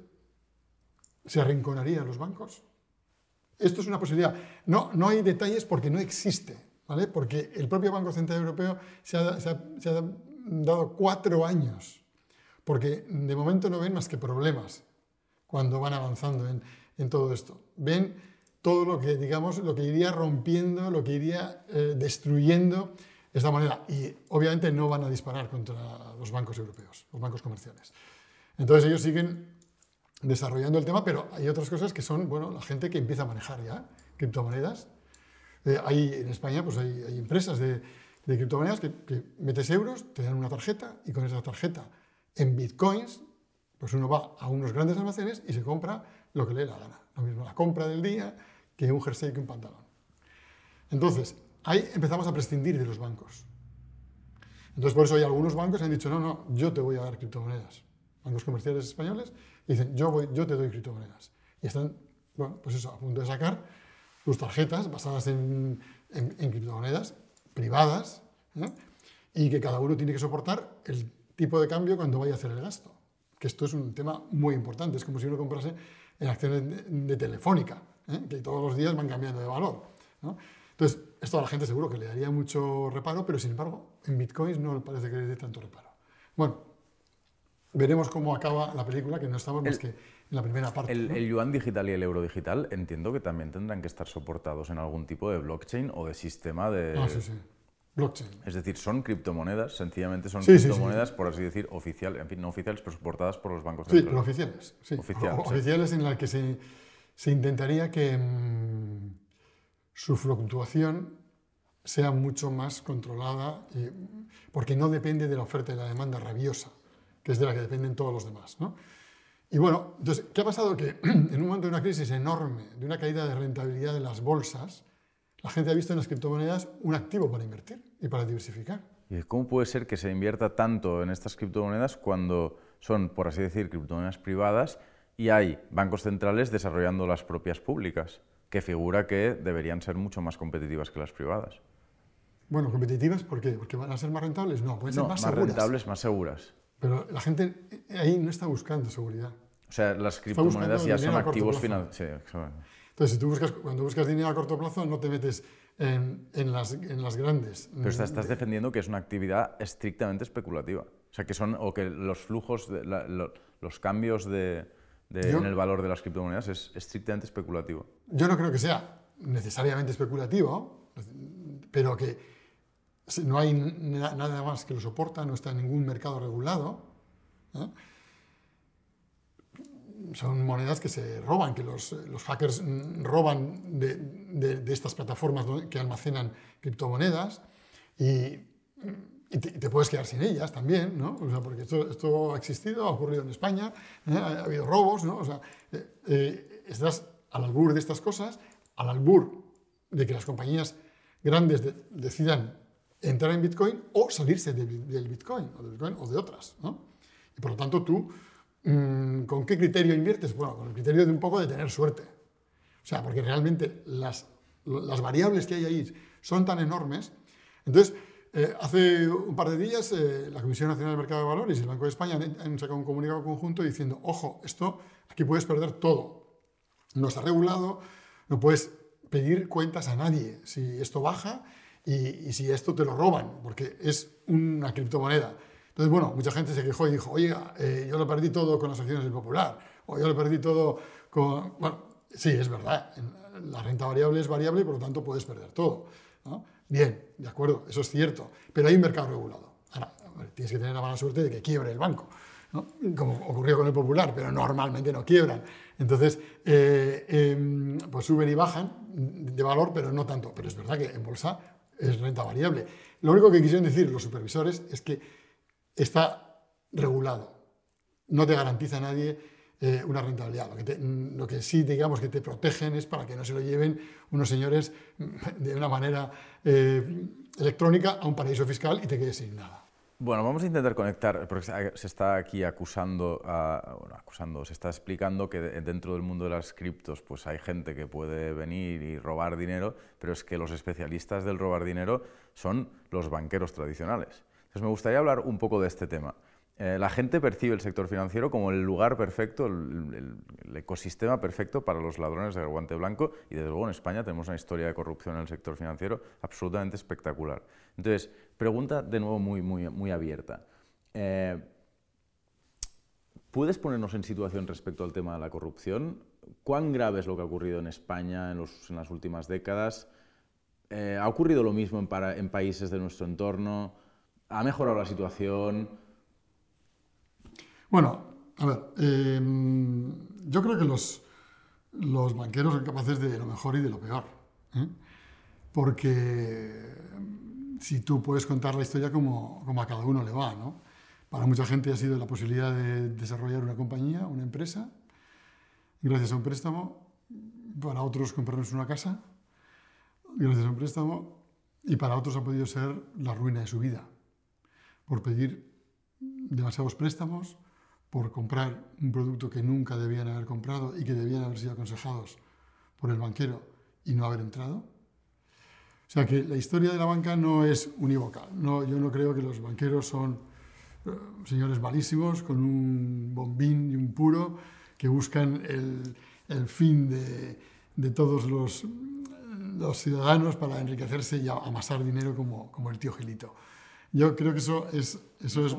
¿se arrinconarían los bancos? Esto es una posibilidad. No, no hay detalles porque no existe, ¿vale? Porque el propio Banco Central Europeo se ha, se ha dado cuatro años, porque de momento no ven más que problemas cuando van avanzando en, en todo esto. Ven todo lo que, digamos, lo que iría rompiendo, lo que iría eh, destruyendo esta moneda. Y obviamente no van a disparar contra los bancos europeos, los bancos comerciales. Entonces ellos siguen desarrollando el tema, pero hay otras cosas que son, bueno, la gente que empieza a manejar ya criptomonedas. Eh, hay, en España pues hay, hay empresas de, de criptomonedas que, que, metes euros, te dan una tarjeta y con esa tarjeta en bitcoins, pues uno va a unos grandes almacenes y se compra lo que le dé la gana. Lo mismo la compra del día, que un jersey que un pantalón. Entonces, ahí empezamos a prescindir de los bancos. Entonces, por eso hay algunos bancos que han dicho, no, no, yo te voy a dar criptomonedas. Bancos comerciales españoles dicen, yo, voy, yo te doy criptomonedas. Y están, bueno, pues eso, a punto de sacar sus tarjetas basadas en, criptomonedas privadas ¿eh? y que cada uno tiene que soportar el tipo de cambio cuando vaya a hacer el gasto. Que esto es un tema muy importante. Es como si uno comprase en acciones de, de telefónica. ¿eh? que todos los días van cambiando de valor. Entonces, esto a la gente seguro que le daría mucho reparo, pero sin embargo, en bitcoins no parece que le dé tanto reparo. Bueno, veremos cómo acaba la película, que no estamos más que en la primera parte. El, yuan digital y el euro digital entiendo que también tendrán que estar soportados en algún tipo de blockchain o de sistema de... Ah, sí, sí. Blockchain. Es decir, son criptomonedas, sencillamente son criptomonedas, por así decir, oficiales, en fin, no oficiales, pero soportadas por los bancos centrales. Sí, pero oficiales. Sí. Oficiales en las que se se intentaría que mm, su fluctuación sea mucho más controlada, porque no depende de la oferta y la demanda rabiosa, que es de la que dependen todos los demás. Y bueno, entonces, ¿qué ha pasado? Que en un momento de una crisis enorme, de una caída de rentabilidad de las bolsas, la gente ha visto en las criptomonedas un activo para invertir y para diversificar. ¿Y cómo puede ser que se invierta tanto en estas criptomonedas cuando son, por así decir, criptomonedas privadas y hay bancos centrales desarrollando las propias públicas, que figura que deberían ser mucho más competitivas que las privadas. Bueno, competitivas, ¿por qué? ¿Porque van a ser más rentables? No, pueden ser más, más rentables, más seguras. Pero la gente ahí no está buscando seguridad. O sea, las criptomonedas ya son activos financieros. Entonces, si tú buscas, cuando buscas dinero a corto plazo, no te metes en, en, las, en las, grandes. Pero estás, defendiendo que es una actividad estrictamente especulativa. O sea, que son, o que los flujos, de, los cambios de, en el valor de las criptomonedas es estrictamente especulativo. Yo no creo que sea necesariamente especulativo, pero que no hay nada más que lo soporta, no está en ningún mercado regulado. Son monedas que se roban, que los, los hackers roban de, de, estas plataformas que almacenan criptomonedas y y te, puedes quedar sin ellas también, ¿no? O sea, porque esto, esto, ha existido, ha ocurrido en España, ¿eh? ha, habido robos, ¿no? O sea, eh, eh, estás al albur de estas cosas, al albur de que las compañías grandes decidan entrar en Bitcoin o salirse del Bitcoin o, Bitcoin, o de otras, ¿no? Y por lo tanto tú, mm, ¿con qué criterio inviertes? Bueno, con el criterio de un poco de tener suerte. O sea, porque realmente las, variables que hay ahí son tan enormes. Entonces, eh, hace un par de días eh, la Comisión Nacional del Mercado de Valores y el Banco de España han, sacado un comunicado conjunto diciendo, ojo, esto aquí puedes perder todo. No está regulado, no puedes pedir cuentas a nadie si esto baja y, si esto te lo roban, porque es una criptomoneda. Entonces, bueno, mucha gente se quejó y dijo, oye, eh, yo lo perdí todo con las acciones del Popular, o yo lo perdí todo con... Bueno, sí, es verdad, la renta variable es variable y por lo tanto puedes perder todo. Bien, de acuerdo, eso es cierto, pero hay un mercado regulado. Ahora, tienes que tener la mala suerte de que quiebre el banco, como ocurrió con el Popular, pero normalmente no quiebran. Entonces, eh, em, pues suben y bajan de valor, pero no tanto. Pero es verdad que en bolsa es renta variable. Lo único que quisieron decir los supervisores es que está regulado. No te garantiza nadie eh, una rentabilidad. Lo que, sí, digamos, que te protegen es para que no se lo lleven unos señores de una manera eh, electrónica a un paraíso fiscal y te quedes sin nada. Bueno, vamos a intentar conectar, porque se está aquí acusando, bueno, acusando, se está explicando que dentro del mundo de las criptos pues hay gente que puede venir y robar dinero, pero es que los especialistas del robar dinero son los banqueros tradicionales. Entonces me gustaría hablar un poco de este tema. Eh, la gente percibe el sector financiero como el lugar perfecto, el, ecosistema perfecto para los ladrones de guante blanco y desde luego en España tenemos una historia de corrupción en el sector financiero absolutamente espectacular. Entonces, pregunta de nuevo muy, muy, muy abierta. Eh, ¿Puedes ponernos en situación respecto al tema de la corrupción? ¿Cuán grave es lo que ha ocurrido en España en, las últimas décadas? Eh, ¿Ha ocurrido lo mismo en, en países de nuestro entorno? ¿Ha mejorado la situación? Bueno, a ver, em, yo creo que los, los banqueros son capaces de lo mejor y de lo peor. ¿eh? Porque si tú puedes contar la historia como, como, a cada uno le va, ¿no? Para mucha gente ha sido la posibilidad de desarrollar una compañía, una empresa, gracias a un préstamo. Para otros comprarnos una casa, gracias a un préstamo. Y para otros ha podido ser la ruina de su vida, por pedir demasiados préstamos, por comprar un producto que nunca debían haber comprado y que debían haber sido aconsejados por el banquero y no haber entrado. O sea que la historia de la banca no es unívoca. No, yo no creo que los banqueros son eh, señores malísimos con un bombín y un puro que buscan el, el fin de, de todos los, los, ciudadanos para enriquecerse y amasar dinero como, como el tío Gilito. Yo creo que eso es, eso es,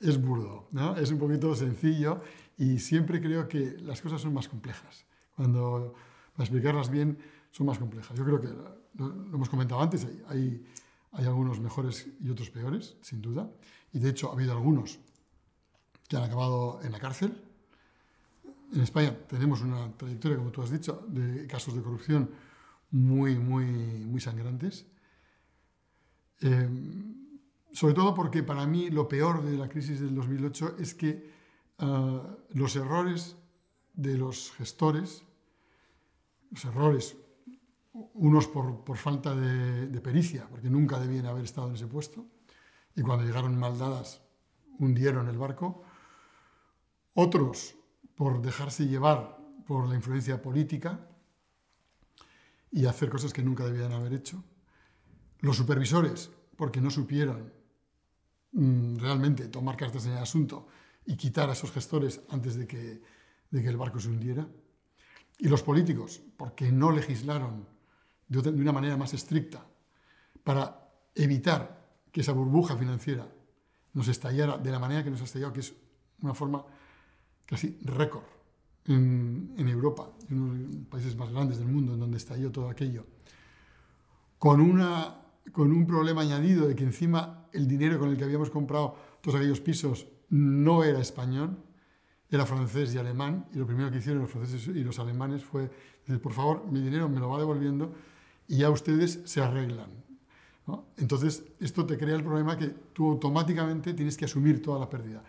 es burdo, ¿no? es un poquito sencillo y siempre creo que las cosas son más complejas. Cuando, para explicarlas bien, son más complejas. Yo creo que, lo, hemos comentado antes, hay, hay algunos mejores y otros peores, sin duda. Y de hecho ha habido algunos que han acabado en la cárcel. En España tenemos una trayectoria, como tú has dicho, de casos de corrupción muy, muy, muy sangrantes. Eh, sobre todo porque para mí lo peor de la crisis del 2008 es que eh, los errores de los gestores, los errores, unos por, por falta de, de, pericia, porque nunca debían haber estado en ese puesto, y cuando llegaron mal dadas hundieron el barco, otros por dejarse llevar por la influencia política y hacer cosas que nunca debían haber hecho, los supervisores porque no supieron realmente tomar cartas en el asunto y quitar a esos gestores antes de que, de que el barco se hundiera. Y los políticos, porque no legislaron de, una manera más estricta para evitar que esa burbuja financiera nos estallara de la manera que nos ha estallado, que es una forma casi récord en, en Europa, en uno de los países más grandes del mundo, en donde estalló todo aquello, con una con un problema añadido de que encima el dinero con el que habíamos comprado todos aquellos pisos no era español, era francés y alemán, y lo primero que hicieron los franceses y los alemanes fue decir, por favor, mi dinero me lo va devolviendo y ya ustedes se arreglan. Entonces, esto te crea el problema que tú automáticamente tienes que asumir toda la pérdida.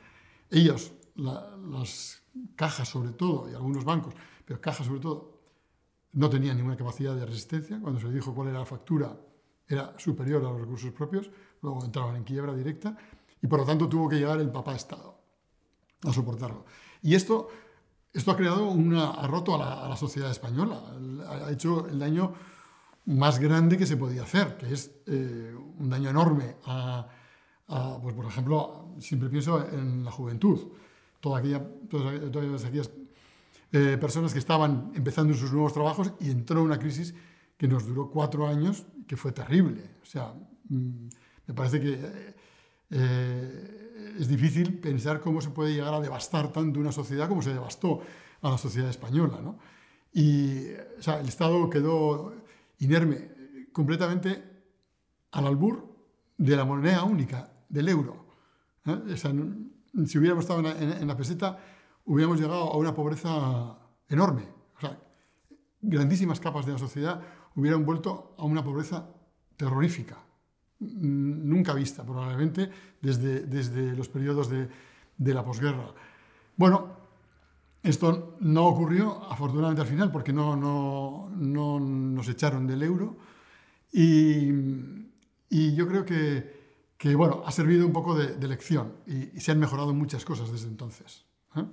Ellos, las cajas sobre todo, y algunos bancos, pero cajas sobre todo, no tenían ninguna capacidad de resistencia. Cuando se les dijo cuál era la factura era superior a los recursos propios, luego entraban en quiebra directa y por lo tanto tuvo que llegar el papá Estado a soportarlo. Y esto, esto ha creado una, ha roto a la, sociedad española, ha hecho el daño más grande que se podía hacer, que es eh, un daño enorme a, pues por ejemplo, siempre pienso en la juventud, toda aquella, todas, aquellas eh, personas que estaban empezando sus nuevos trabajos y entró una crisis que nos duró cuatro años, que fue terrible. O sea, mm, me parece que eh, es difícil pensar cómo se puede llegar a devastar tanto una sociedad como se devastó a la sociedad española. ¿no? Y o sea, el Estado quedó inerme, completamente al albur de la moneda única, del euro. ¿eh? O sea, si hubiéramos estado en la, peseta, hubiéramos llegado a una pobreza enorme. O sea, grandísimas capas de la sociedad hubieran vuelto a una pobreza terrorífica, nunca vista probablemente desde, desde los periodos de, de la posguerra. Bueno, esto no ocurrió, afortunadamente, al final, porque no, no, no nos echaron del euro. Y, y yo creo que, que, bueno, ha servido un poco de, lección y, se han mejorado muchas cosas desde entonces. ¿eh?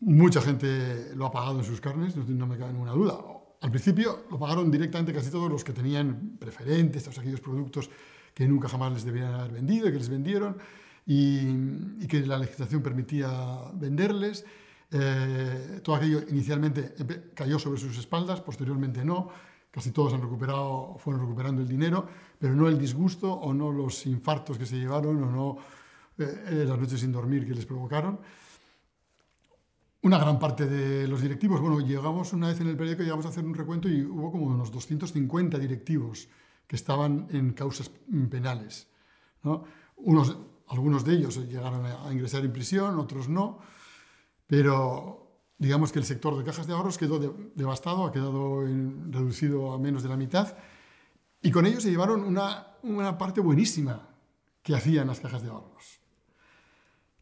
Mucha gente lo ha pagado en sus carnes, no, me cabe ninguna duda. Al principio lo pagaron directamente casi todos los que tenían preferentes, todos aquellos productos que nunca jamás les debían haber vendido y que les vendieron y, que la legislación permitía venderles. Eh, todo aquello inicialmente cayó sobre sus espaldas, posteriormente no. Casi todos han recuperado, fueron recuperando el dinero, pero no el disgusto o no los infartos que se llevaron o no eh, las noches sin dormir que les provocaron. Una gran parte de los directivos, bueno, llegamos una vez en el periódico, llegamos a hacer un recuento y hubo como unos 250 directivos que estaban en causas penales. ¿no? Unos algunos de ellos llegaron a ingresar en prisión, otros no, pero digamos que el sector de cajas de ahorros quedó devastado, ha quedado reducido a menos de la mitad, y con ello se llevaron una, una parte buenísima que hacían las cajas de ahorros,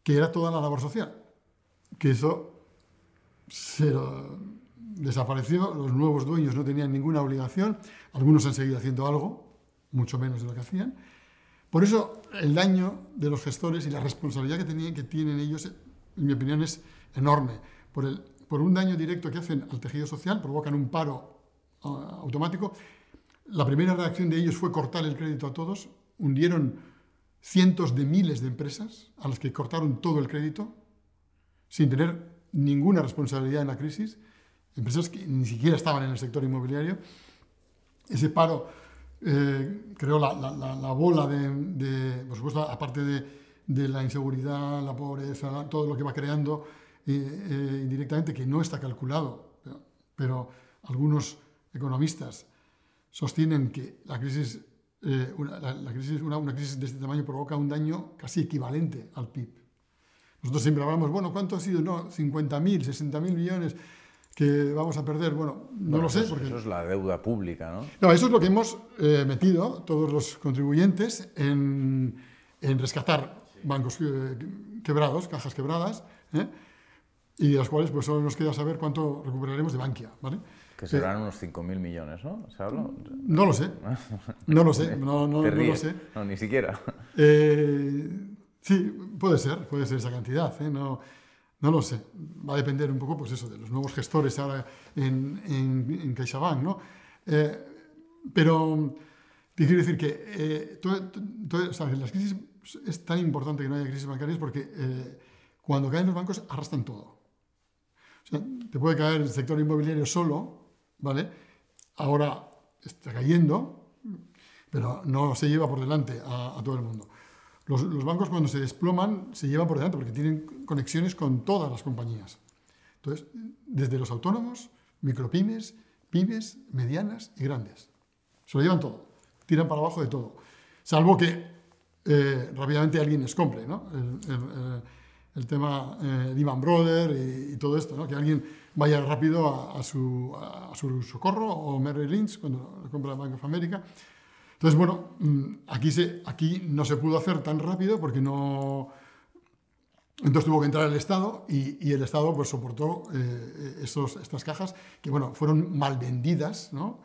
que era toda la labor social, que eso se desapareció, los nuevos dueños no tenían ninguna obligación, algunos han seguido haciendo algo, mucho menos de lo que hacían, por eso el daño de los gestores y la responsabilidad que, tenían, que tienen ellos, en mi opinión, es enorme. Por, un daño directo que hacen al tejido social, provocan un paro ah, automático. La primera reacción de ellos fue cortar el crédito a todos, hundieron cientos de miles de empresas a las que cortaron todo el crédito sin tener ninguna responsabilidad en la crisis, empresas que ni siquiera estaban en el sector inmobiliario. Ese paro eh, creo, la, la, bola de, por supuesto, aparte de, la inseguridad, la pobreza, todo lo que va creando eh, eh, indirectamente, que no está calculado, pero, algunos economistas sostienen que la crisis, una, crisis de este tamaño provoca un daño casi equivalente al PIB. Nosotros siempre hablamos, bueno, ¿cuánto ha sido? No, 50.000, 60.000 millones que vamos a perder, bueno, no lo sé. Eso, porque... eso es la deuda pública, ¿no? No, eso es lo que hemos eh, metido todos los contribuyentes en, en rescatar bancos eh, quebrados, cajas quebradas, ¿eh? y de las cuales pues solo nos queda saber cuánto recuperaremos de Bankia, ¿vale? Que serán unos 5.000 millones, ¿no? ¿Se habla? No lo sé, no lo sé, no, no, no lo sé. No, ni siquiera. Sí, puede ser, puede ser esa cantidad, ¿eh? No, no lo sé, va a depender un poco pues eso, de los nuevos gestores ahora en, en, en CaixaBank, ¿no? Eh, pero quiero decir que eh, las crisis es tan importante que no haya crisis bancarias porque eh, cuando caen los bancos arrastran todo. O sea, te puede caer el sector inmobiliario solo, ¿vale? Ahora está cayendo, pero no se lleva por delante a todo el mundo. Los, bancos cuando se desploman se llevan por delante porque tienen conexiones con todas las compañías. Entonces, desde los autónomos, micropymes, pymes, medianas y grandes. Se lo llevan todo, tiran para abajo de todo. Salvo que eh, rápidamente alguien les compre, ¿no? El, tema eh, Lehman Brothers y, todo esto, ¿no? Que alguien vaya rápido a, su, socorro o Merrill Lynch cuando compra la Bank of America entonces, bueno, mm, aquí, se, aquí no se pudo hacer tan rápido porque no... Entonces tuvo que entrar el Estado y, el Estado pues, soportó eh, estos, estas cajas que bueno, fueron mal vendidas ¿no?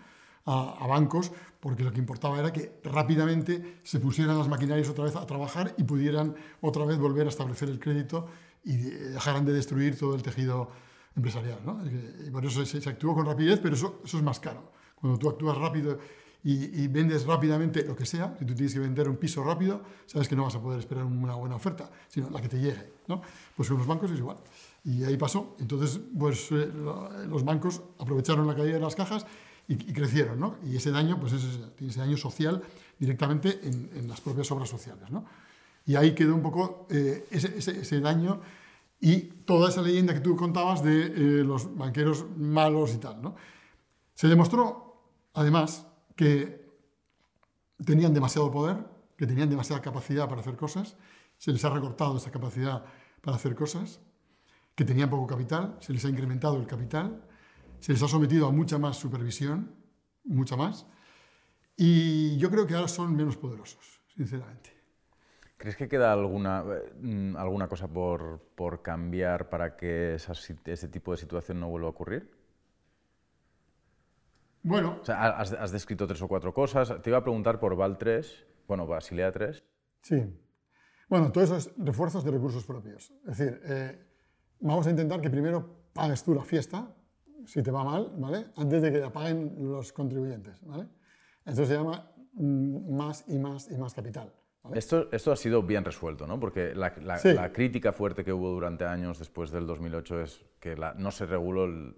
a, bancos porque lo que importaba era que rápidamente se pusieran las maquinarias otra vez a trabajar y pudieran otra vez volver a establecer el crédito y dejaran de destruir todo el tejido empresarial. ¿no? Y por eso se, actuó con rapidez, pero eso, eso es más caro. Cuando tú actúas rápido y, vendes rápidamente lo que sea, si tú tienes que vender un piso rápido, sabes que no vas a poder esperar una buena oferta, sino la que te llegue. ¿no? Pues con los bancos es igual. Y ahí pasó. Entonces, pues eh, los bancos aprovecharon la caída de las cajas y, crecieron, ¿no? Y ese daño, pues es ese daño social directamente en, las propias obras sociales, ¿no? Y ahí quedó un poco eh, ese, ese, daño y toda esa leyenda que tú contabas de eh, los banqueros malos y tal, ¿no? Se demostró, además, que tenían demasiado poder, que tenían demasiada capacidad para hacer cosas, se les ha recortado esa capacidad para hacer cosas, que tenían poco capital, se les ha incrementado el capital, se les ha sometido a mucha más supervisión, mucha más, y yo creo que ahora son menos poderosos, sinceramente. ¿Crees que queda alguna, mm, alguna cosa por, por cambiar para que ese tipo de situación no vuelva a ocurrir? Bueno. O sea, has, has, descrito tres o cuatro cosas. Te iba a preguntar por Val 3, bueno, Basilea 3. Sí. Bueno, todo eso es refuerzos de recursos propios. Es decir, eh, vamos a intentar que primero pagues tú la fiesta, si te va mal, ¿vale? Antes de que la paguen los contribuyentes, ¿vale? Eso se llama mm, más y más y más capital. Esto, esto ha sido bien resuelto, ¿no? Porque la, la, crítica fuerte que hubo durante años después del 2008 es que la, no se reguló el,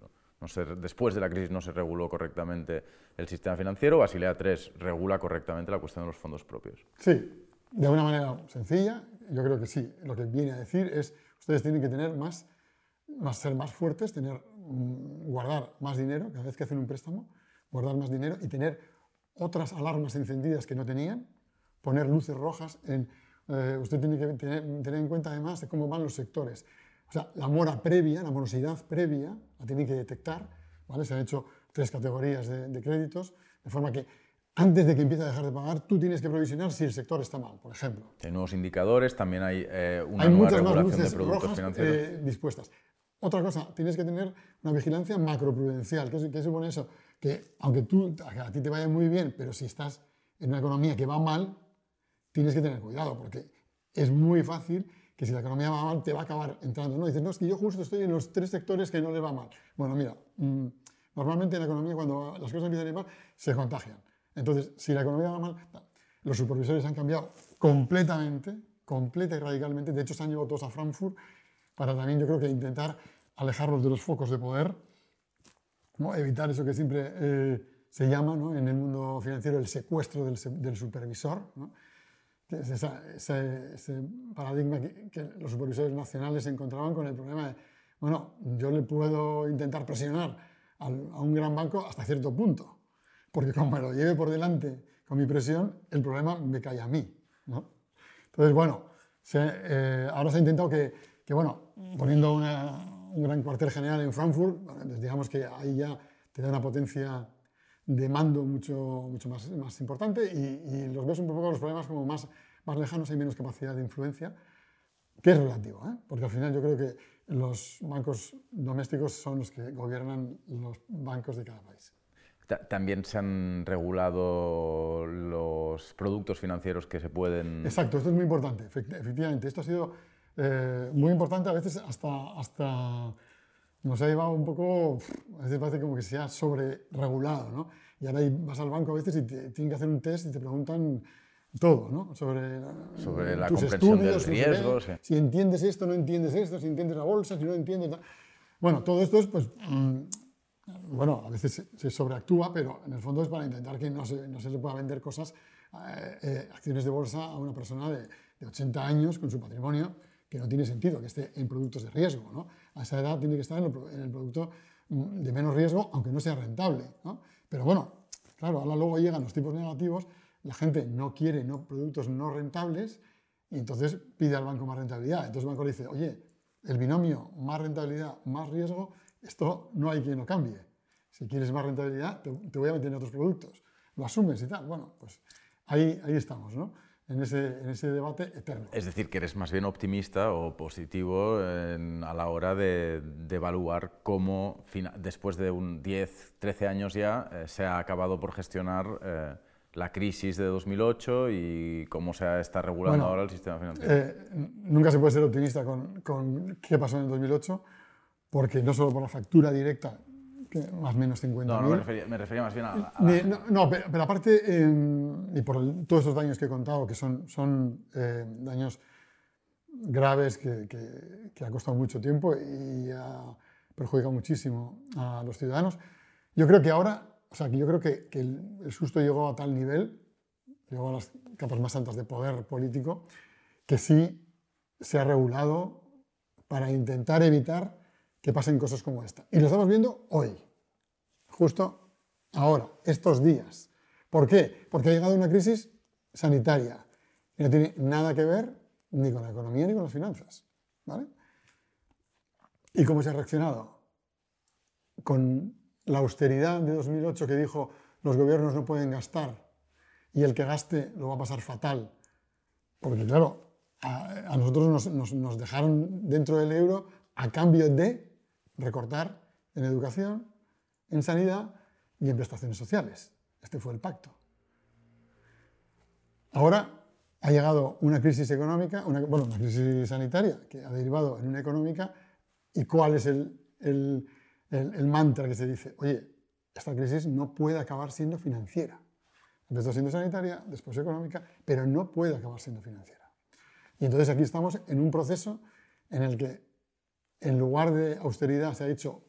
después de la crisis no se reguló correctamente el sistema financiero, Basilea III regula correctamente la cuestión de los fondos propios. Sí, de una manera sencilla, yo creo que sí. Lo que viene a decir es, ustedes tienen que tener más, más ser más fuertes, tener, mm, guardar más dinero cada vez que hacen un préstamo, guardar más dinero y tener otras alarmas encendidas que no tenían, poner luces rojas en... Eh, usted tiene que tener, tener en cuenta además de cómo van los sectores. O sea, la mora previa, la morosidad previa, la tienen que detectar, ¿vale? Se han hecho tres categorías de, créditos, de forma que antes de que empiece a dejar de pagar, tú tienes que provisionar si el sector está mal, por ejemplo. Hay nuevos indicadores, también hay eh, una hay nueva muchas regulación más luces de productos rojas, financieros. Eh, dispuestas. Otra cosa, tienes que tener una vigilancia macroprudencial. ¿Qué, ¿Qué, supone eso? Que aunque tú, a ti te vaya muy bien, pero si estás en una economía que va mal, tienes que tener cuidado, porque es muy fácil que si la economía va mal te va a acabar entrando. No, dices, no, es que yo justo estoy en los tres sectores que no le va mal. Bueno, mira, mm, normalmente en la economía cuando las cosas empiezan a ir mal, se contagian. Entonces, si la economía va mal, los supervisores han cambiado completamente, completa y radicalmente. De hecho, se han llevado todos a Frankfurt para también, yo creo que intentar alejarlos de los focos de poder, ¿no? evitar eso que siempre eh, se llama ¿no? en el mundo financiero el secuestro del, del supervisor. ¿no? Es ese, paradigma que, los supervisores nacionales se encontraban con el problema de, bueno, yo le puedo intentar presionar a un gran banco hasta cierto punto, porque como me lo lleve por delante con mi presión, el problema me cae a mí. ¿no? Entonces, bueno, eh, ahora se ha intentado que, que bueno, poniendo un gran cuartel general en Frankfurt, digamos que ahí ya te da una potencia de mando mucho, mucho más, más importante y, los ves un poco los problemas como más, más lejanos, hay menos capacidad de influencia, que es relativo, ¿eh? porque al final yo creo que los bancos domésticos son los que gobiernan los bancos de cada país. También se han regulado los productos financieros que se pueden... Exacto, esto es muy importante, efectivamente. Esto ha sido eh, muy importante, a veces hasta, hasta nos ha llevado un poco, a veces parece como que se ha sobre-regulado, ¿no? Y ahora vas al banco a veces y te, tienen que hacer un test y te preguntan todo, ¿no? Sobre, sobre la comprensión estudios, del riesgo, si entiendes esto, no entiendes esto, si entiendes la bolsa, si no entiendes... Bueno, todo esto es, pues, mm, bueno, a veces se, sobreactúa, pero en el fondo es para intentar que no se, no se le pueda vender cosas, eh, eh, acciones de bolsa a una persona de, de 80 años con su patrimonio, que no tiene sentido que esté en productos de riesgo, ¿no? A esa edad tiene que estar en el, producto mm, de menos riesgo, aunque no sea rentable. Pero bueno, claro, ahora luego llegan los tipos negativos, la gente no quiere no, productos no rentables y entonces pide al banco más rentabilidad. Entonces el banco le dice, oye, el binomio más rentabilidad, más riesgo, esto no hay quien lo cambie. Si quieres más rentabilidad, te, te voy a meter en otros productos. Lo asumes y tal. Bueno, pues ahí, ahí estamos, ¿no? En ese, en ese debate eterno. Es decir, que eres más bien optimista o positivo a la hora de, evaluar cómo, después de un 10, 13 años ya, eh, se ha acabado por gestionar eh, la crisis de 2008 y cómo se está regulando ahora el sistema financiero. Eh, nunca se puede ser optimista con, con qué pasó en el 2008, porque no solo por la factura directa más o menos 50 No, no me, refería, más bien a... No, pero, aparte, y por todos esos daños que he contado, que son, son eh, daños graves que, que, ha costado mucho tiempo y ha perjudicado muchísimo a los ciudadanos, yo creo que ahora o sea, que yo creo que, que el, el susto llegó a tal nivel, llegó a las capas más altas de poder político, que sí se ha regulado para intentar evitar que pasen cosas como esta. Y lo estamos viendo hoy, justo ahora, estos días. ¿Por qué? Porque ha llegado una crisis sanitaria y no tiene nada que ver ni con la economía ni con las finanzas. ¿vale? ¿Y cómo se ha reaccionado? Con la austeridad de 2008 que dijo los gobiernos no pueden gastar y el que gaste lo va a pasar fatal. Porque claro, a, nosotros nos, nos, nos dejaron dentro del euro a cambio de recortar en educación, en sanidad y en prestaciones sociales. Este fue el pacto. Ahora ha llegado una crisis económica, una, bueno, una crisis sanitaria que ha derivado en una económica. ¿Y cuál es el, el, el, mantra que se dice? Oye, esta crisis no puede acabar siendo financiera. Empezó siendo sanitaria, después económica, pero no puede acabar siendo financiera. Y entonces aquí estamos en un proceso en el que en lugar de austeridad se ha dicho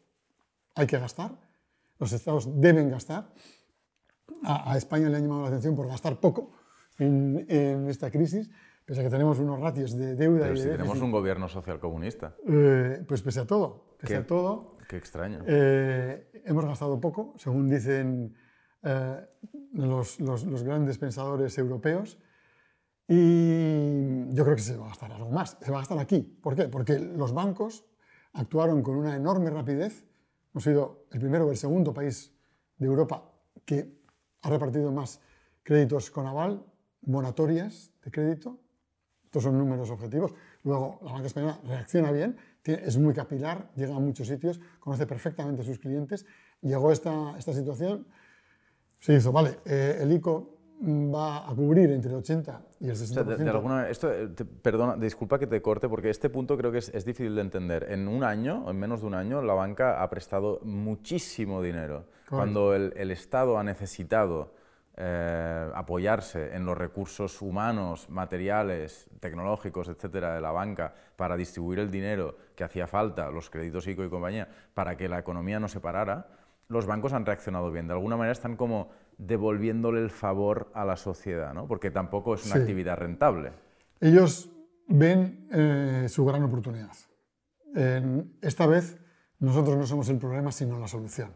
hay que gastar, los estados deben gastar. A, a España le ha llamado la atención por gastar poco, en, en esta crisis, pese a que tenemos unos ratios de deuda Pero y si tenemos un gobierno socialcomunista. eh, pues pese a todo, pese ¿Qué? a todo, Qué extraño. eh, hemos gastado poco, según dicen eh, los, los- los grandes pensadores europeos, y yo creo que se va a gastar algo más. Se va a gastar aquí. ¿Por qué? Porque los bancos actuaron con una enorme rapidez. Hemos sido el primero o el segundo país de Europa que ha repartido más créditos con aval, moratorias de crédito. Estos son números objetivos. Luego, la banca española reacciona bien, es muy capilar, llega a muchos sitios, conoce perfectamente a sus clientes. Llegó esta, esta situación, se hizo, vale, eh, el ICO va a cubrir entre el 80 y el O 60%. sea, de, de alguna manera, esto, eh, te- perdona, disculpa que te corte, porque este punto creo que es, es difícil de entender. En un año, en menos de un año, la banca ha prestado muchísimo dinero. Cuando el, el Estado ha necesitado eh, apoyarse en los recursos humanos, materiales, tecnológicos, etcétera, de la banca para distribuir el dinero que hacía falta, los créditos ICO y compañía, para que la economía no se parara, los bancos han reaccionado bien. De alguna manera están como devolviéndole el favor a la sociedad, ¿no? Porque tampoco es una Sí. actividad rentable. Ellos ven eh, su gran oportunidad. Esta vez nosotros no somos el problema, sino la solución.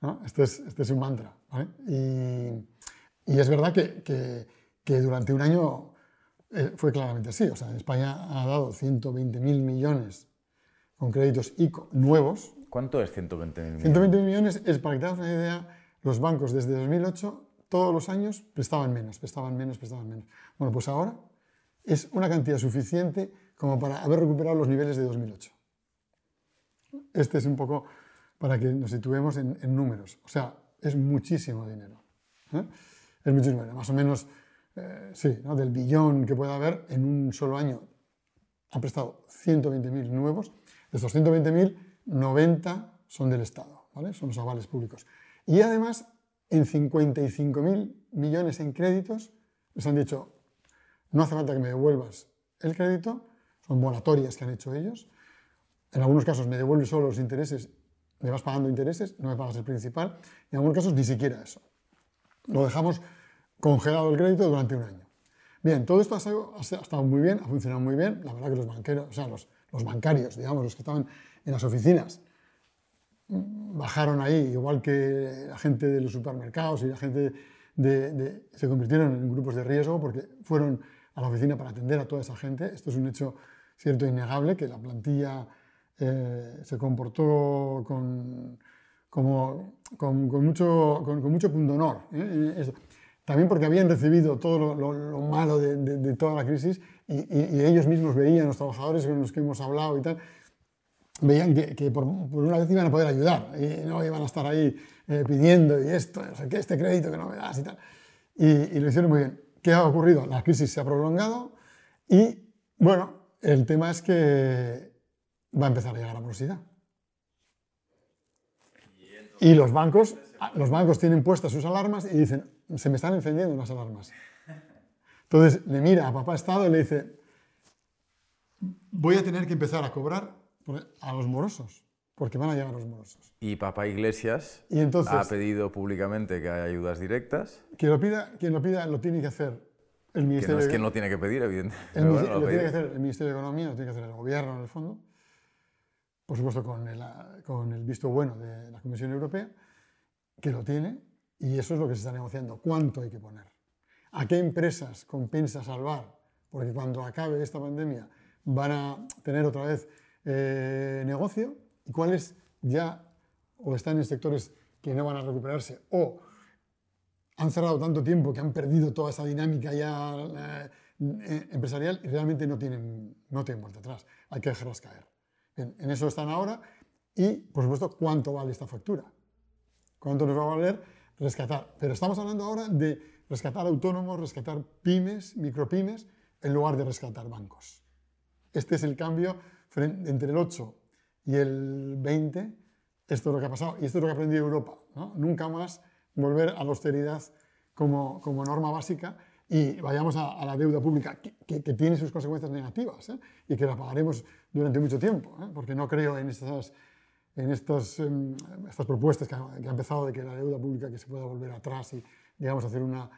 ¿no? Este, es, este es un mantra. ¿vale? Y, y es verdad que, que- que durante un año eh, fue claramente así. O sea, España ha dado 120.000 millones con créditos ICO nuevos. ¿Cuánto es 120.000 millones? 120 millones es, para que te hagas una idea, los bancos desde 2008, todos los años, prestaban menos, prestaban menos, prestaban menos. Bueno, pues ahora es una cantidad suficiente como para haber recuperado los niveles de 2008. Este es un poco para que nos situemos en, números. O sea, es muchísimo dinero. ¿eh? Es muchísimo dinero. Más o menos, eh, sí, del billón que pueda haber en un solo año ha prestado 120.000 nuevos. De estos 120.000, 90 son del Estado, ¿vale? son los avales públicos. Y además, en 55.000 millones en créditos, les han dicho, no hace falta que me devuelvas el crédito, son moratorias que han hecho ellos. En algunos casos me devuelves solo los intereses, me vas pagando intereses, no me pagas el principal. En algunos casos ni siquiera eso. Lo dejamos congelado el crédito durante un año. Bien, todo esto ha estado, ha estado muy bien, ha funcionado muy bien. La verdad que los banqueros, o sea, los, los bancarios, digamos, los que estaban en las oficinas, bajaron ahí, igual que la gente de los supermercados y la gente de, de- se convirtieron en grupos de riesgo porque fueron a la oficina para atender a toda esa gente. Esto es un hecho cierto e innegable, que la plantilla eh, se comportó con, como, con, con mucho, con, con mucho punto honor. ¿eh? También porque habían recibido todo lo, lo- lo malo de, de- de toda la crisis y, y- y ellos mismos veían, los trabajadores con los que hemos hablado y tal, veían que, que por, por una vez iban a poder ayudar y no iban a estar ahí eh, pidiendo y esto, o sea, que este crédito que no me das y tal. Y, y lo hicieron muy bien. ¿Qué ha ocurrido? La crisis se ha prolongado y, bueno, el tema es que va a empezar a llegar la morosidad. Y los bancos, los bancos tienen puestas sus alarmas y dicen, se me están encendiendo las alarmas. Entonces le mira a papá Estado y le dice, voy a tener que empezar a cobrar a los morosos. porque van a llegar los morosos. Y Papa Iglesias Y entonces, ha pedido públicamente que haya ayudas directas, quien lo pida, quien lo pida lo tiene que hacer el que Ministerio no es quien lo tiene que pedir, evidentemente. El, bueno, lo lo tiene que hacer el Ministerio de Economía, lo tiene que hacer el Gobierno, en el fondo, por supuesto con el, con el visto bueno de la Comisión Europea, que lo tiene, y eso es lo que se está negociando. ¿Cuánto hay que poner? ¿A qué empresas compensa salvar? Porque cuando acabe esta pandemia van a tener otra vez eh, negocio, y cuáles ya o están en sectores que no van a recuperarse, o han cerrado tanto tiempo que han perdido toda esa dinámica ya eh, eh, empresarial y realmente no tienen, no tienen vuelta atrás. Hay que dejarlas caer. Bien, en eso están ahora y, por supuesto, cuánto vale esta factura. ¿Cuánto nos va a valer rescatar? Pero estamos hablando ahora de rescatar autónomos, rescatar pymes, micropymes, en lugar de rescatar bancos. Este es el cambio entre el 8 y el 20. Esto es lo que ha pasado y esto es lo que ha aprendido Europa. ¿no? Nunca más volver a la austeridad como, como norma básica y vayamos a, a la deuda pública, que, que- que tiene sus consecuencias negativas ¿eh? y que la pagaremos durante mucho tiempo, ¿eh? porque no creo en estas, en estos, em, estas propuestas que ha, que ha empezado de que la deuda pública que se pueda volver atrás y, digamos, hacer una,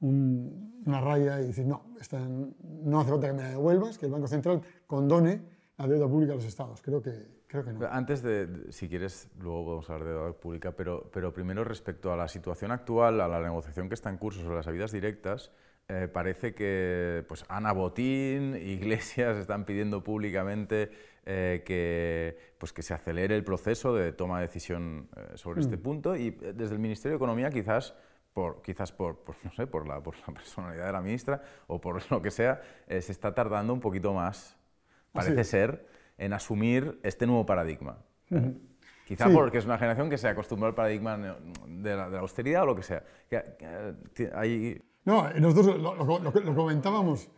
un- una raya y decir, no, esta- no hace falta que me la devuelvas, que el Banco Central condone la deuda pública a los estados. Creo que, creo que no. Antes de, si quieres, luego podemos hablar de deuda pública, pero, pero primero respecto a la situación actual, a la negociación que está en curso sobre las ayudas directas, eh, parece que pues, Ana Botín, Iglesias están pidiendo públicamente eh, que, pues, que se acelere el proceso de toma de decisión eh, sobre este punto y eh, desde el Ministerio de Economía quizás por, quizás por, por, no sé, por, la, por la personalidad de la ministra o por lo que sea, eh, se está tardando un poquito más, parece es. ser, en asumir este nuevo paradigma. ¿eh? Quizá Sí. porque es una generación que se acostumbró al paradigma de la, de la austeridad o lo que sea. Que- que, hay- No, nosotros lo, lo- lo- lo comentábamos,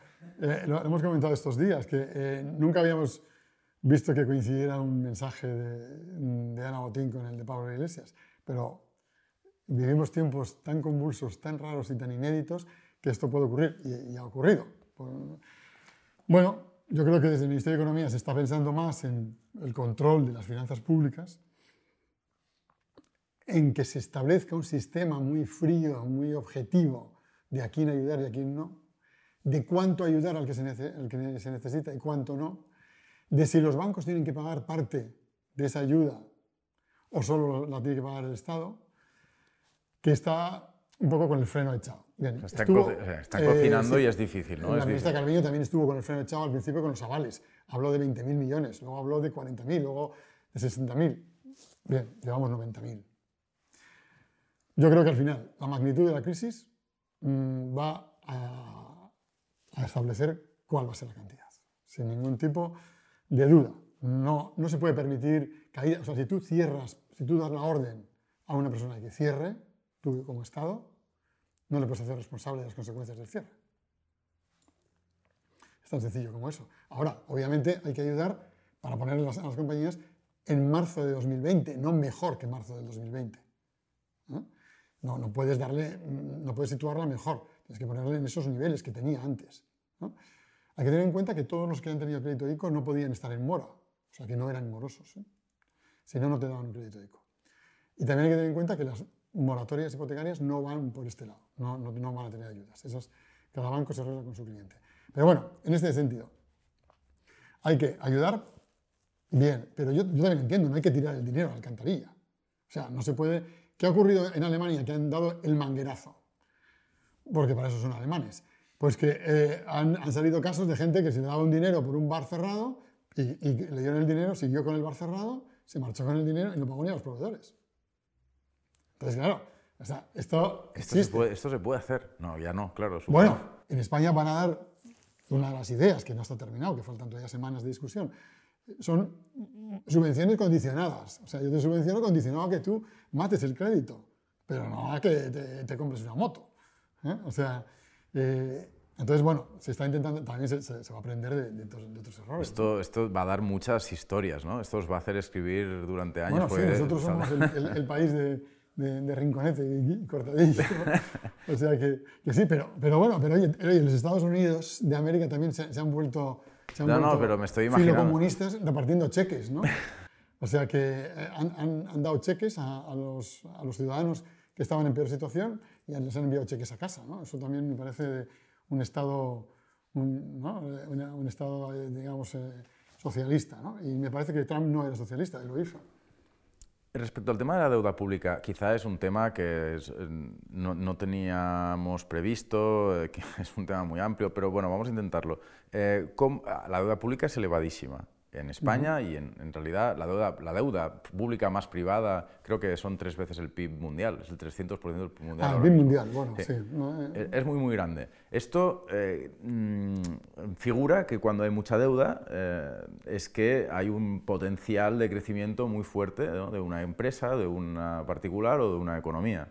eh, lo hemos comentado estos días, que eh, nunca habíamos visto que coincidiera un mensaje de, de Ana Botín con el de Pablo Iglesias, pero vivimos tiempos tan convulsos, tan raros y tan inéditos que esto puede ocurrir y, y ha ocurrido. Bueno, yo creo que desde el Ministerio de Economía se está pensando más en el control de las finanzas públicas, en que se establezca un sistema muy frío, muy objetivo de a quién ayudar y a quién no, de cuánto ayudar al que se, al que se necesita y cuánto no, de si los bancos tienen que pagar parte de esa ayuda o solo la tiene que pagar el Estado, que está un poco con el freno echado. Bien, están, estuvo, co- o sea, están eh, cocinando sí, y es difícil, ¿no? la ministra. Calviño también estuvo con el freno echado al principio con los avales. Habló de 20.000 millones, luego habló de 40.000, luego de 60.000. Bien, llevamos 90.000. Yo creo que al final la magnitud de la crisis mm, va a, a establecer cuál va a ser la cantidad, sin ningún tipo de duda. No, no se puede permitir caída. O sea, si tú cierras, si tú das la orden a una persona que cierre, tú como Estado, no le puedes hacer responsable de las consecuencias del cierre. Es tan sencillo como eso. Ahora, obviamente hay que ayudar para poner a las, compañías en marzo de 2020, no mejor que marzo del 2020. ¿no? No, no puedes darle, mm, no puedes situarla mejor, tienes que ponerle en esos niveles que tenía antes. Hay que tener en cuenta que todos los que han tenido crédito ICO no podían estar en mora, o sea que no eran morosos. ¿eh? Si no, no te daban un crédito ICO. Y también hay que tener en cuenta que las moratorias hipotecarias no van por este lado, no, van a tener ayudas. Cada banco se arregla con su cliente. Pero bueno, en este sentido, hay que ayudar bien, pero yo, yo también entiendo, no hay que tirar el dinero a la alcantarilla. O sea, no se puede... ¿Qué ha ocurrido en Alemania? Que han dado el manguerazo. Porque para eso son alemanes. Pues que eh, han, han salido casos de gente que se le daba un dinero por un bar cerrado y, y le dieron el dinero, siguió con el bar cerrado, se marchó con el dinero y no pagó ni a los proveedores. Entonces, claro, o sea, esto Esto se, puede, esto se puede hacer. No, ya no, claro. Bueno, en España van a dar una de las ideas, que no está terminado, que faltan todavía semanas de discusión, son subvenciones condicionadas. O sea, yo te subvenciono condicionado a que tú mates el crédito, pero no a que te, te compres una moto. ¿eh? O sea, eh, entonces, bueno, se está intentando, también se, se- se va a aprender de, de otros, de otros errores. Esto, esto va a dar muchas historias, ¿no? Esto os va a hacer escribir durante años. Bueno, sí, porque nosotros somos el, el- el país de, de- de Rinconete y Cortadillo. o sea que, que sí, pero, pero bueno, pero oye, oye, los Estados Unidos de América también se, se han vuelto, se han No, no, vuelto pero me estoy imaginando. filocomunistas repartiendo cheques, ¿no? O sea que eh, han, han, dado cheques a, los, a, los, ciudadanos que estaban en peor situación y les han enviado cheques a casa. ¿no? Eso también me parece un Estado, un, ¿no? un, estado digamos, socialista. ¿no? Y me parece que Trump no era socialista, él lo hizo. Respecto al tema de la deuda pública, quizá es un tema que no, no, teníamos previsto, eh, que es un tema muy amplio, pero bueno, vamos a intentarlo. Eh, la deuda pública es elevadísima en España y en, en, realidad la deuda, la deuda pública más privada creo que son tres veces el PIB mundial, es el 300% del PIB mundial. Ah, el PIB mundial, bueno, sí. Eh, es muy, muy grande. Esto eh, mm, figura que cuando hay mucha deuda eh, es que hay un potencial de crecimiento muy fuerte de una empresa, de una particular o de una economía.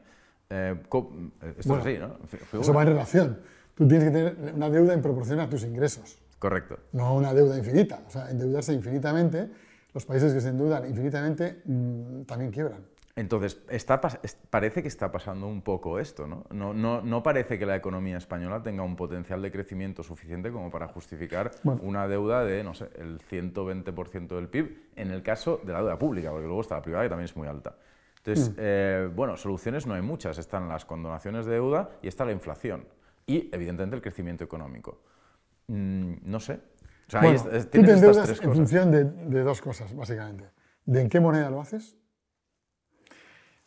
esto es así, ¿no? Eso va en relación. Tú tienes que tener una deuda en proporción a tus ingresos. Correcto. No una deuda infinita. O sea, endeudarse infinitamente, los países que se endeudan infinitamente mm, también quiebran. Entonces, está, parece que está pasando un poco esto, ¿no? No, ¿no? no, parece que la economía española tenga un potencial de crecimiento suficiente como para justificar una deuda de, no sé, el 120% del PIB, en el caso de la deuda pública, porque luego está la privada que también es muy alta. Entonces, mm. eh, bueno, soluciones no hay muchas. Están las condonaciones de deuda y está la inflación. Y, evidentemente, el crecimiento económico. Mm, no sé. O sea, bueno, tú te endeudas en función de, dos cosas, básicamente. De en qué moneda lo haces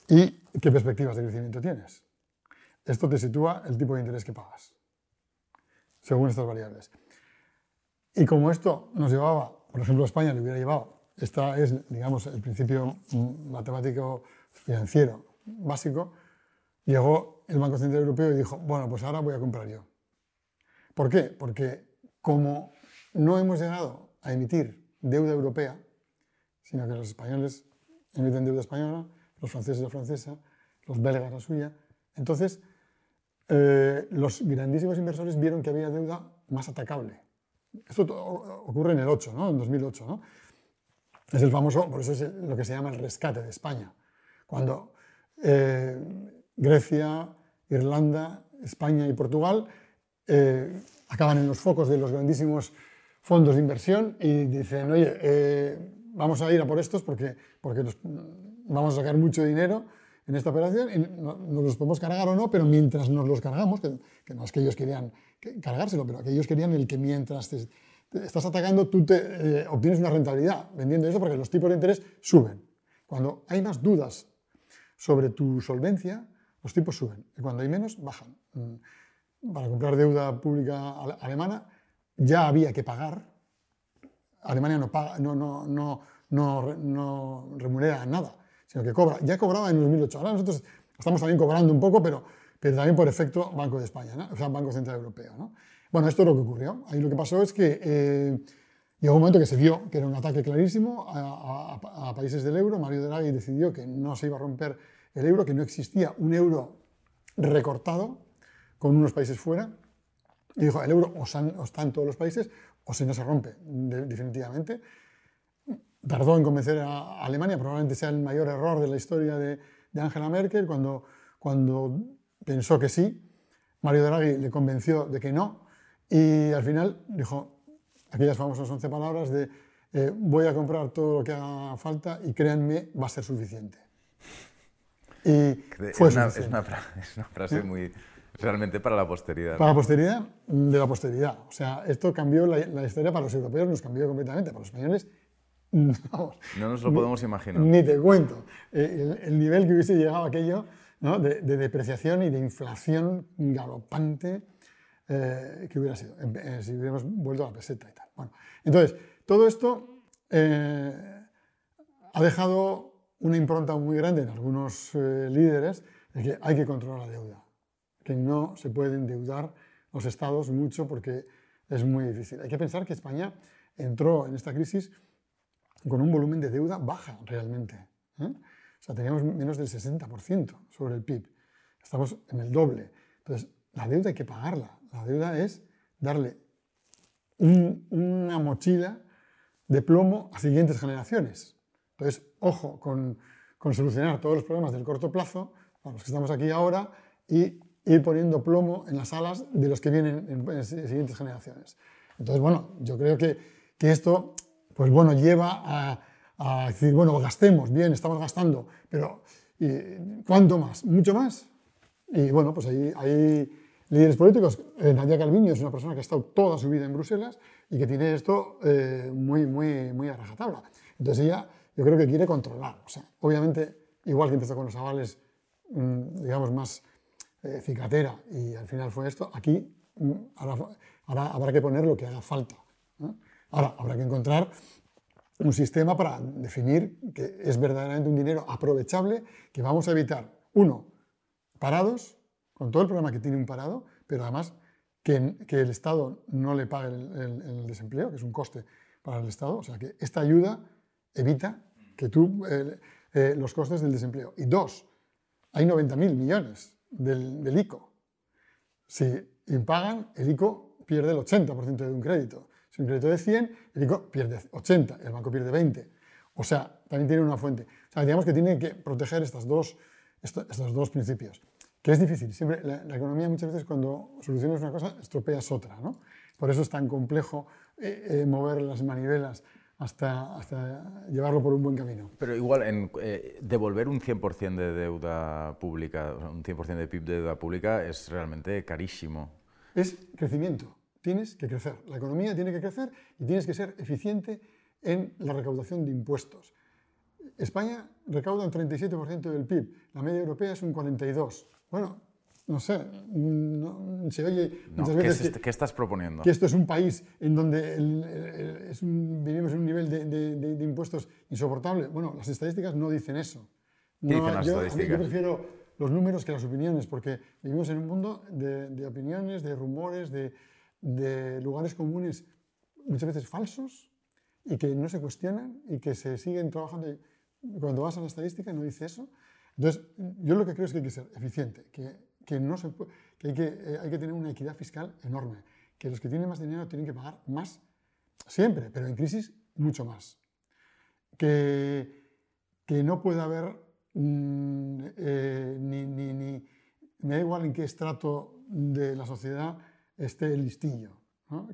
y qué perspectivas de crecimiento tienes. Esto te sitúa el tipo de interés que pagas, según estas variables. Y como esto nos llevaba, por ejemplo, España le hubiera llevado, esta es, digamos, el principio matemático financiero básico, llegó el Banco Central Europeo y dijo, bueno, pues ahora voy a comprar yo. ¿Por qué? Porque como no hemos llegado a emitir deuda europea, sino que los españoles emiten deuda española, los franceses la francesa, los belgas la suya, entonces eh, los grandísimos inversores vieron que había deuda más atacable. Esto ocurre en el 8, ¿no? en 2008. ¿no? Es el famoso, por eso es lo que se llama el rescate de España. Cuando eh, Grecia, Irlanda, España y Portugal eh, acaban en los focos de los grandísimos fondos de inversión y dicen, oye, eh, vamos a ir a por estos porque, porque vamos a sacar mucho dinero en esta operación y nos los podemos cargar o no, pero mientras nos los cargamos, que, no es que ellos querían cargárselo, pero que ellos querían el que mientras te, estás atacando tú te, eh, obtienes una rentabilidad vendiendo eso porque los tipos de interés suben. Cuando hay más dudas sobre tu solvencia, los tipos suben y cuando hay menos, bajan. Para comprar deuda pública alemana, ya había que pagar. Alemania no, paga, no, no, no, no, remunera nada, sino que cobra. Ya cobraba en 2008. Ahora nosotros estamos también cobrando un poco, pero, pero también por efecto Banco de España, o sea, Banco Central Europeo. ¿no? Bueno, esto es lo que ocurrió. Ahí lo que pasó es que eh, llegó un momento que se vio que era un ataque clarísimo a, a países del euro. Mario Draghi decidió que no se iba a romper el euro, que no existía un euro recortado con unos países fuera y dijo, el euro o, está en todos los países o si no se rompe definitivamente. Tardó en convencer a Alemania, probablemente sea el mayor error de la historia de, Angela Merkel, cuando, cuando pensó que sí, Mario Draghi le convenció de que no, y al final dijo aquellas famosas 11 palabras de eh, voy a comprar todo lo que haga falta y créanme, va a ser suficiente. Y fue es, una, es, una, frase muy, Realmente para la posteridad. Para la posteridad de la posteridad. O sea, esto cambió la, historia para los europeos, nos cambió completamente. Para los españoles, no nos lo podemos imaginar. Ni te cuento. Eh, el, nivel que hubiese llegado aquello de, depreciación y de inflación galopante eh, que hubiera sido, eh, si hubiéramos vuelto a la peseta y tal. Bueno, entonces, todo esto ha dejado una impronta muy grande en algunos líderes de que hay que controlar la deuda que no se pueden endeudar los estados mucho porque es muy difícil. Hay que pensar que España entró en esta crisis con un volumen de deuda baja realmente. ¿eh? O sea, teníamos menos del 60% sobre el PIB. Estamos en el doble. Entonces, la deuda hay que pagarla. La deuda es darle una mochila de plomo a siguientes generaciones. Entonces, ojo con, con solucionar todos los problemas del corto plazo, para los que estamos aquí ahora, y ir poniendo plomo en las alas de los que vienen en, siguientes generaciones. Entonces, bueno, yo creo que, que esto, pues bueno, lleva a, a decir, bueno, gastemos, bien, estamos gastando, pero ¿cuánto más? ¿Mucho más? Y bueno, pues ahí hay líderes políticos. Eh, Nadia Calviño es una persona que ha estado toda su vida en Bruselas y que tiene esto eh, muy, muy, muy a rajatabla. Entonces ella, yo creo que quiere controlar. O sea, obviamente, igual que empezó con los avales, mm, digamos, más eh, cicatera y al final fue esto, aquí mm, ahora, habrá que poner lo que haga falta. Ahora, habrá que encontrar un sistema para definir que es verdaderamente un dinero aprovechable, que vamos a evitar, uno, parados, con todo el problema que tiene un parado, pero además que, que el Estado no le pague el, desempleo, que es un coste para el Estado. O sea, que esta ayuda evita que tú, eh, eh, los costes del desempleo. Y dos, hay 90.000 millones del, del, ICO. Si impagan, el ICO pierde el 80% de un crédito. Si un crédito de 100, el ICO pierde 80, el banco pierde 20. O sea, también tiene una fuente. O sea, digamos que tiene que proteger estas dos, estos dos principios que es difícil. Siempre, la, economía muchas veces cuando solucionas una cosa estropeas otra. ¿no? Por eso es tan complejo eh, eh, mover las manivelas hasta, hasta, llevarlo por un buen camino. Pero igual, en, eh, devolver un 100% de deuda pública, un 100% de PIB de deuda pública es realmente carísimo. Es crecimiento. Tienes que crecer. La economía tiene que crecer y tienes que ser eficiente en la recaudación de impuestos. España recauda un 37% del PIB, la media europea es un 42%. Bueno, no sé, se oye muchas veces ¿qué, estás proponiendo? Que esto es un país en donde vivimos en un nivel de, impuestos insoportable. Bueno, las estadísticas no dicen eso. ¿Qué dicen las yo, estadísticas? Yo prefiero los números que las opiniones, porque vivimos en un mundo de, opiniones, de rumores, de, lugares comunes muchas veces falsos y que no se cuestionan y que se siguen trabajando. Cuando vas a la estadística no dice eso. Entonces, yo lo que creo es que hay que ser eficiente, que, que no se que, hay que eh, hay que tener una equidad fiscal enorme, que los que tienen más dinero tienen que pagar más siempre, pero en crisis mucho más. Que, que no puede haber mm, eh, ni, ni, ni, me da igual en qué estrato de la sociedad esté el listillo.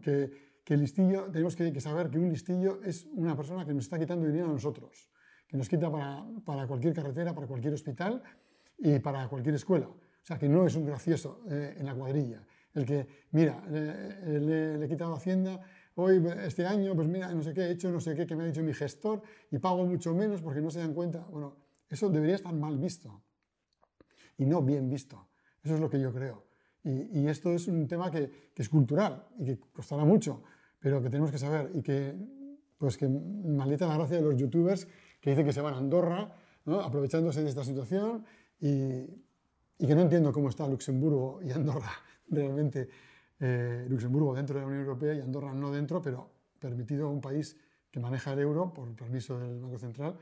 Que, que, el listillo, tenemos que, que saber que un listillo es una persona que nos está quitando dinero a nosotros que nos quita para, para, cualquier carretera, para cualquier hospital y para cualquier escuela. O sea, que no es un gracioso eh, en la cuadrilla. El que, mira, le, he quitado Hacienda, hoy, este año, pues mira, no sé qué he hecho, no sé qué, que me ha dicho mi gestor, y pago mucho menos porque no se dan cuenta. Bueno, eso debería estar mal visto y no bien visto. Eso es lo que yo creo. Y, esto es un tema que, que, es cultural y que costará mucho, pero que tenemos que saber y que, pues que maldita la gracia de los youtubers que dicen que se van a Andorra, aprovechándose de esta situación y, que no entiendo cómo está Luxemburgo y Andorra realmente. Eh, Luxemburgo dentro de la Unión Europea y Andorra no dentro, pero permitido a un país que maneja el euro por permiso del Banco Central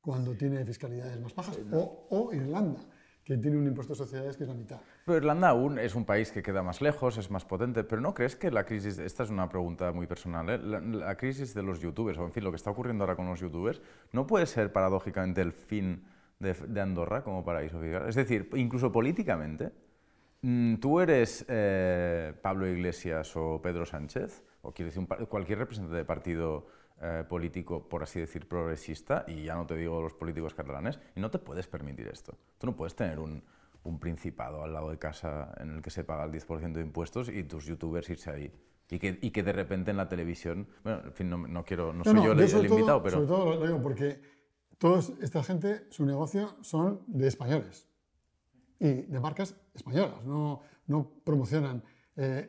cuando tiene fiscalidades más bajas. O, o Irlanda que tiene un impuesto de sociedades que es la mitad. Pero Irlanda aún es un país que queda más lejos, es más potente, pero ¿no crees que la crisis, esta es una pregunta muy personal, ¿eh? la, crisis de los youtubers, o en fin, lo que está ocurriendo ahora con los youtubers, no puede ser paradójicamente el fin de, Andorra como paraíso fiscal? Es decir, incluso políticamente, mm, tú eres eh, Pablo Iglesias o Pedro Sánchez, o quiero decir cualquier representante de partido eh, político, por así decir, progresista, y ya no te digo los políticos catalanes, y no te puedes permitir esto. Tú no puedes tener un, un principado al lado de casa en el que se paga el 10% de impuestos y tus youtubers irse ahí. Y que, y que de repente en la televisión, bueno, en fin, no, no quiero, no, soy yo, el, invitado, pero... Sobre todo lo digo porque toda esta gente, su negocio son de españoles y de marcas españolas, no, promocionan eh,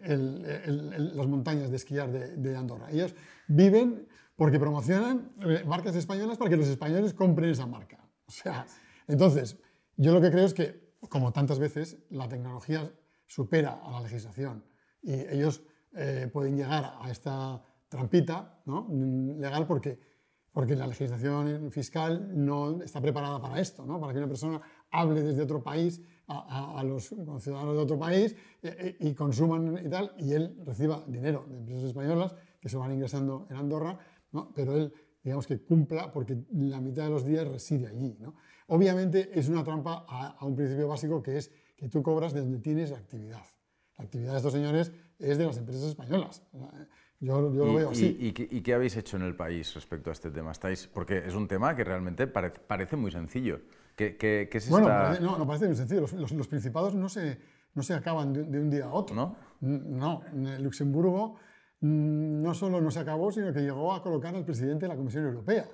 las montañas de esquiar de, de Andorra. Ellos viven porque promocionan eh, marcas españolas para que los españoles compren esa marca. O sea, entonces, yo lo que creo es que, como tantas veces, la tecnología supera a la legislación y ellos eh, pueden llegar a esta trampita ¿no? legal porque, porque la legislación fiscal no está preparada para esto, ¿no? para que una persona hable desde otro país a, a, los ciudadanos de otro país eh, y consuman y tal, y él reciba dinero de empresas españolas que se van ingresando en Andorra pero él, digamos que cumpla porque la mitad de los días reside allí. ¿no? Obviamente es una trampa a, un principio básico que es que tú cobras de donde tienes la actividad. La actividad de estos señores es de las empresas españolas. Yo, yo lo ¿Y, veo así. y- y qué, y qué habéis hecho en el país respecto a este tema? ¿Estáis, porque es un tema que realmente pare- parece muy sencillo. ¿Qué, qué, qué se Bueno, está...? parece- no, no parece muy sencillo. Los, los- los principados no se, no se acaban de, de un día a otro. ¿No? No, en Luxemburgo no solo no se acabó, sino que llegó a colocar al presidente de la Comisión Europea.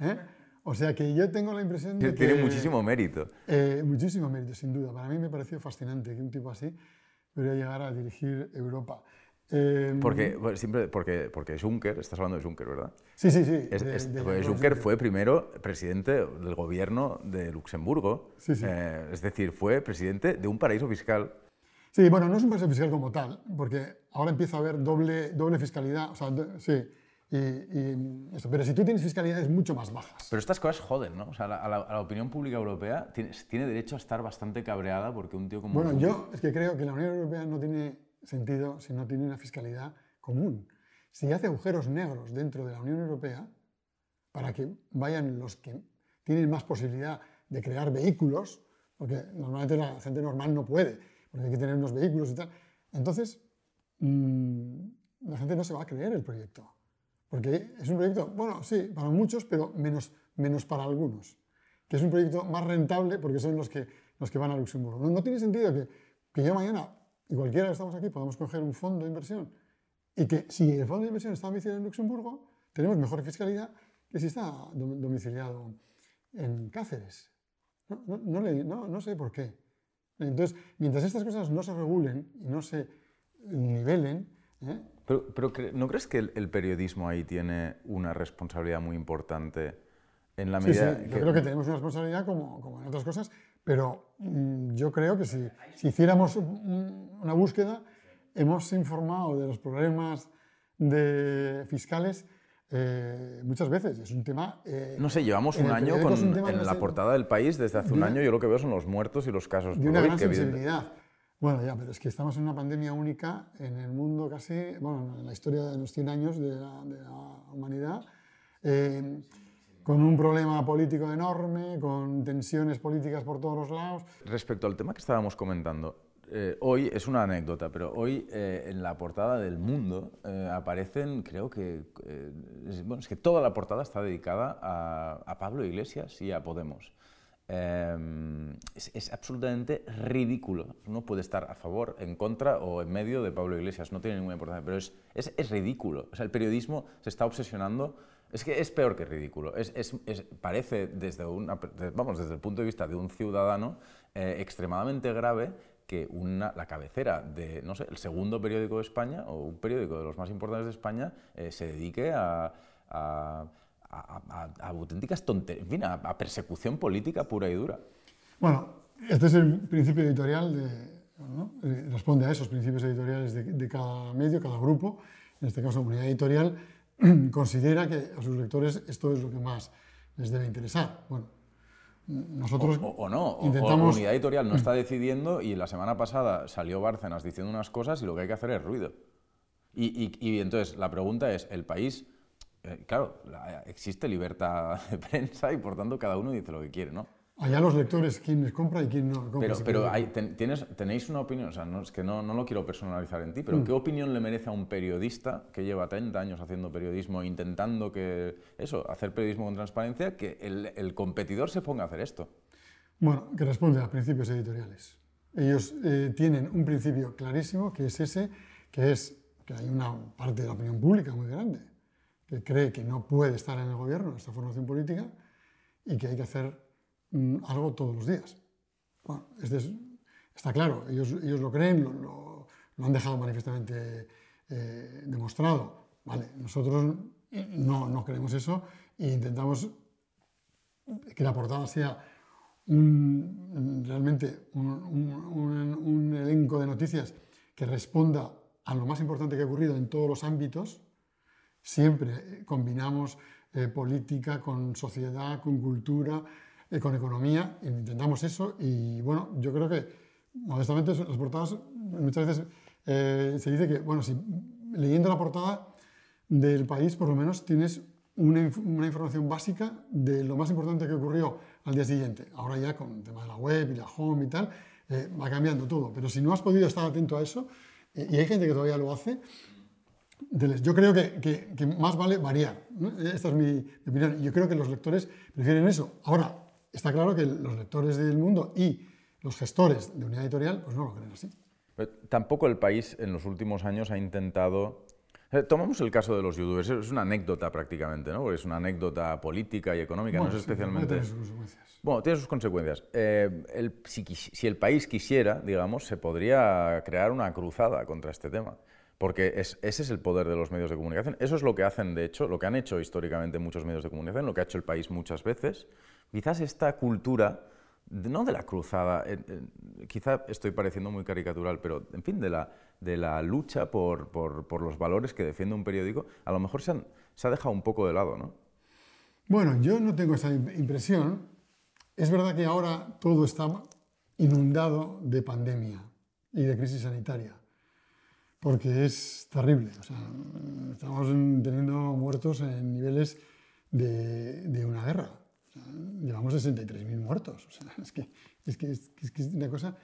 ¿eh? O sea que yo tengo la impresión de que... Tiene muchísimo mérito. Eh, muchísimo mérito, sin duda. Para mí me pareció fascinante que un tipo así pudiera llegar a dirigir Europa. Eh, Porque, bueno, siempre, porque, porque Juncker, estás hablando de Juncker, ¿verdad? Sí, sí, sí. Es- de- es- de- de- Juncker fue primero presidente del gobierno de Luxemburgo. Sí, sí. Eh, es decir, fue presidente de un paraíso fiscal. Sí, bueno, no es un paraíso fiscal como tal, porque ahora empieza a haber doble, doble fiscalidad. O sea, do- sí. Y, y eso. Pero si tú tienes fiscalidades mucho más bajas. Pero estas cosas joden, ¿no? O sea, la- a la, a la opinión pública europea tiene, tiene derecho a estar bastante cabreada porque un tío como Bueno, yo es que creo que la Unión Europea no tiene sentido si no tiene una fiscalidad común. Si hace agujeros negros dentro de la Unión Europea, para que vayan los que tienen más posibilidad de crear vehículos, porque normalmente la gente normal no puede, porque hay que tener unos vehículos y tal, entonces mm, la gente no se va a creer el proyecto. Porque es un proyecto, bueno, sí, para muchos, pero menos, menos para algunos. Que es un proyecto más rentable porque son los que, los que van a Luxemburgo. No, no tiene sentido que, que yo mañana, y cualquiera que estamos aquí, podamos coger un fondo de inversión y que si el fondo de inversión está domiciliado en Luxemburgo, tenemos mejor fiscalidad que si está dom- domiciliado en Cáceres. No, no, no no- sé por qué. Entonces, mientras estas cosas no se regulen y no se nivelen, ¿eh? Pero, pero ¿no crees que el, el periodismo ahí tiene una responsabilidad muy importante en la Sí, sí, medida yo creo que tenemos una responsabilidad como, como en otras cosas, pero mm, yo creo que si, si hiciéramos un- una búsqueda, hemos informado de los problemas de fiscales eh, muchas veces. Es un tema... eh, No sé, llevamos un año con, un en la portada del país desde hace un de una- año. Yo lo que veo son los muertos y los casos de una COVID, gran que evidente- sensibilidad. Bueno, ya, pero es que estamos en una pandemia única en el mundo casi, bueno, en la historia de los 100 años de la, de la humanidad, eh, con un problema político enorme, con tensiones políticas por todos los lados. Respecto al tema que estábamos comentando, eh, hoy es una anécdota, pero hoy eh, en la portada del Mundo eh, aparecen, creo que, es, bueno, es que toda la portada está dedicada a, Pablo Iglesias y a Podemos. Es, es absolutamente ridículo. Uno puede estar a favor, en contra o en medio de Pablo Iglesias, no tiene ninguna importancia, pero es, es, es ridículo. O sea, el periodismo se está obsesionando. Es que es peor que ridículo. Es, es- es- parece, desde, una, vamos, desde el punto de vista de un ciudadano, eh, extremadamente grave que una, la cabecera de, no sé, el segundo periódico de España o un periódico de los más importantes de España eh, se dedique a, a- a- a- auténticas tonterías, en fin, a persecución política pura y dura. Bueno, este es el principio editorial, de, ¿no? Eh, responde a esos principios editoriales de, de cada medio, cada grupo, en este caso Comunidad Editorial, considera que a sus lectores esto es lo que más les debe interesar. Bueno, nosotros O, o no, o- o intentamos... Unidad Editorial no está decidiendo y la semana pasada salió Bárcenas diciendo unas cosas y lo que hay que hacer es ruido. Y, y- y entonces la pregunta es, ¿el país, eh, claro, la- existe libertad de prensa y por tanto cada uno dice lo que quiere, ¿no? Allá los lectores, quién les compra y quién no compra. Pero, pero hay- ten- tienes, tenéis una opinión, o sea, no, es que no, no lo quiero personalizar en ti, Mm. pero ¿qué opinión le merece a un periodista que lleva 30 años haciendo periodismo, intentando que, eso, hacer periodismo con transparencia, que el, el competidor se ponga a hacer esto? Bueno, que responde a principios editoriales. Ellos eh, tienen un principio clarísimo, que es ese, que es que hay una parte de la opinión pública muy grande que cree que no puede estar en el gobierno, esta formación política, y que hay que hacer mm, algo todos los días. Bueno, este es- está claro, ellos, ellos lo creen, lo, lo- lo han dejado manifiestamente eh, demostrado. Vale, nosotros no, no creemos eso e intentamos que la portada sea un- realmente un, un- un- un elenco de noticias que responda a lo más importante que ha ocurrido en todos los ámbitos. Siempre eh, combinamos eh, política con sociedad, con cultura, eh, con economía, intentamos eso y bueno, yo creo que modestamente las portadas muchas veces eh, se dice que, bueno, si leyendo la portada del país por lo menos tienes una, una información básica de lo más importante que ocurrió al día siguiente. Ahora ya con el tema de la web y la home y tal, eh, va cambiando todo. Pero si no has podido estar atento a eso, eh, y hay gente que todavía lo hace, Yo creo que, que, más vale variar. Esta es mi, opinión. Yo creo que los lectores prefieren eso. Ahora, está claro que los lectores del mundo y los gestores de unidad editorial pues no lo creen así. tampoco el país en los últimos años ha intentado... Tomamos el caso de los youtubers, es una anécdota prácticamente, ¿no? es una anécdota política y económica, no es especialmente... Tiene sus consecuencias. Bueno, tiene sus consecuencias. Eh, el, si, si el país quisiera, digamos, se podría crear una cruzada contra este tema porque ese es el poder de los medios de comunicación. Eso es lo que hacen, de hecho, lo que han hecho históricamente muchos medios de comunicación, lo que ha hecho el país muchas veces. Quizás esta cultura, no de la cruzada, eh, eh, quizá estoy pareciendo muy caricatural, pero en fin, de la, lucha por, por, los valores que defiende un periódico, a lo mejor se, se ha dejado un poco de lado, ¿no? Bueno, yo no tengo esa impresión. Es verdad que ahora todo está inundado de pandemia y de crisis sanitaria porque es terrible. estamos teniendo muertos en niveles de, una guerra. llevamos 63.000 muertos. es, que, es, que, es, una cosa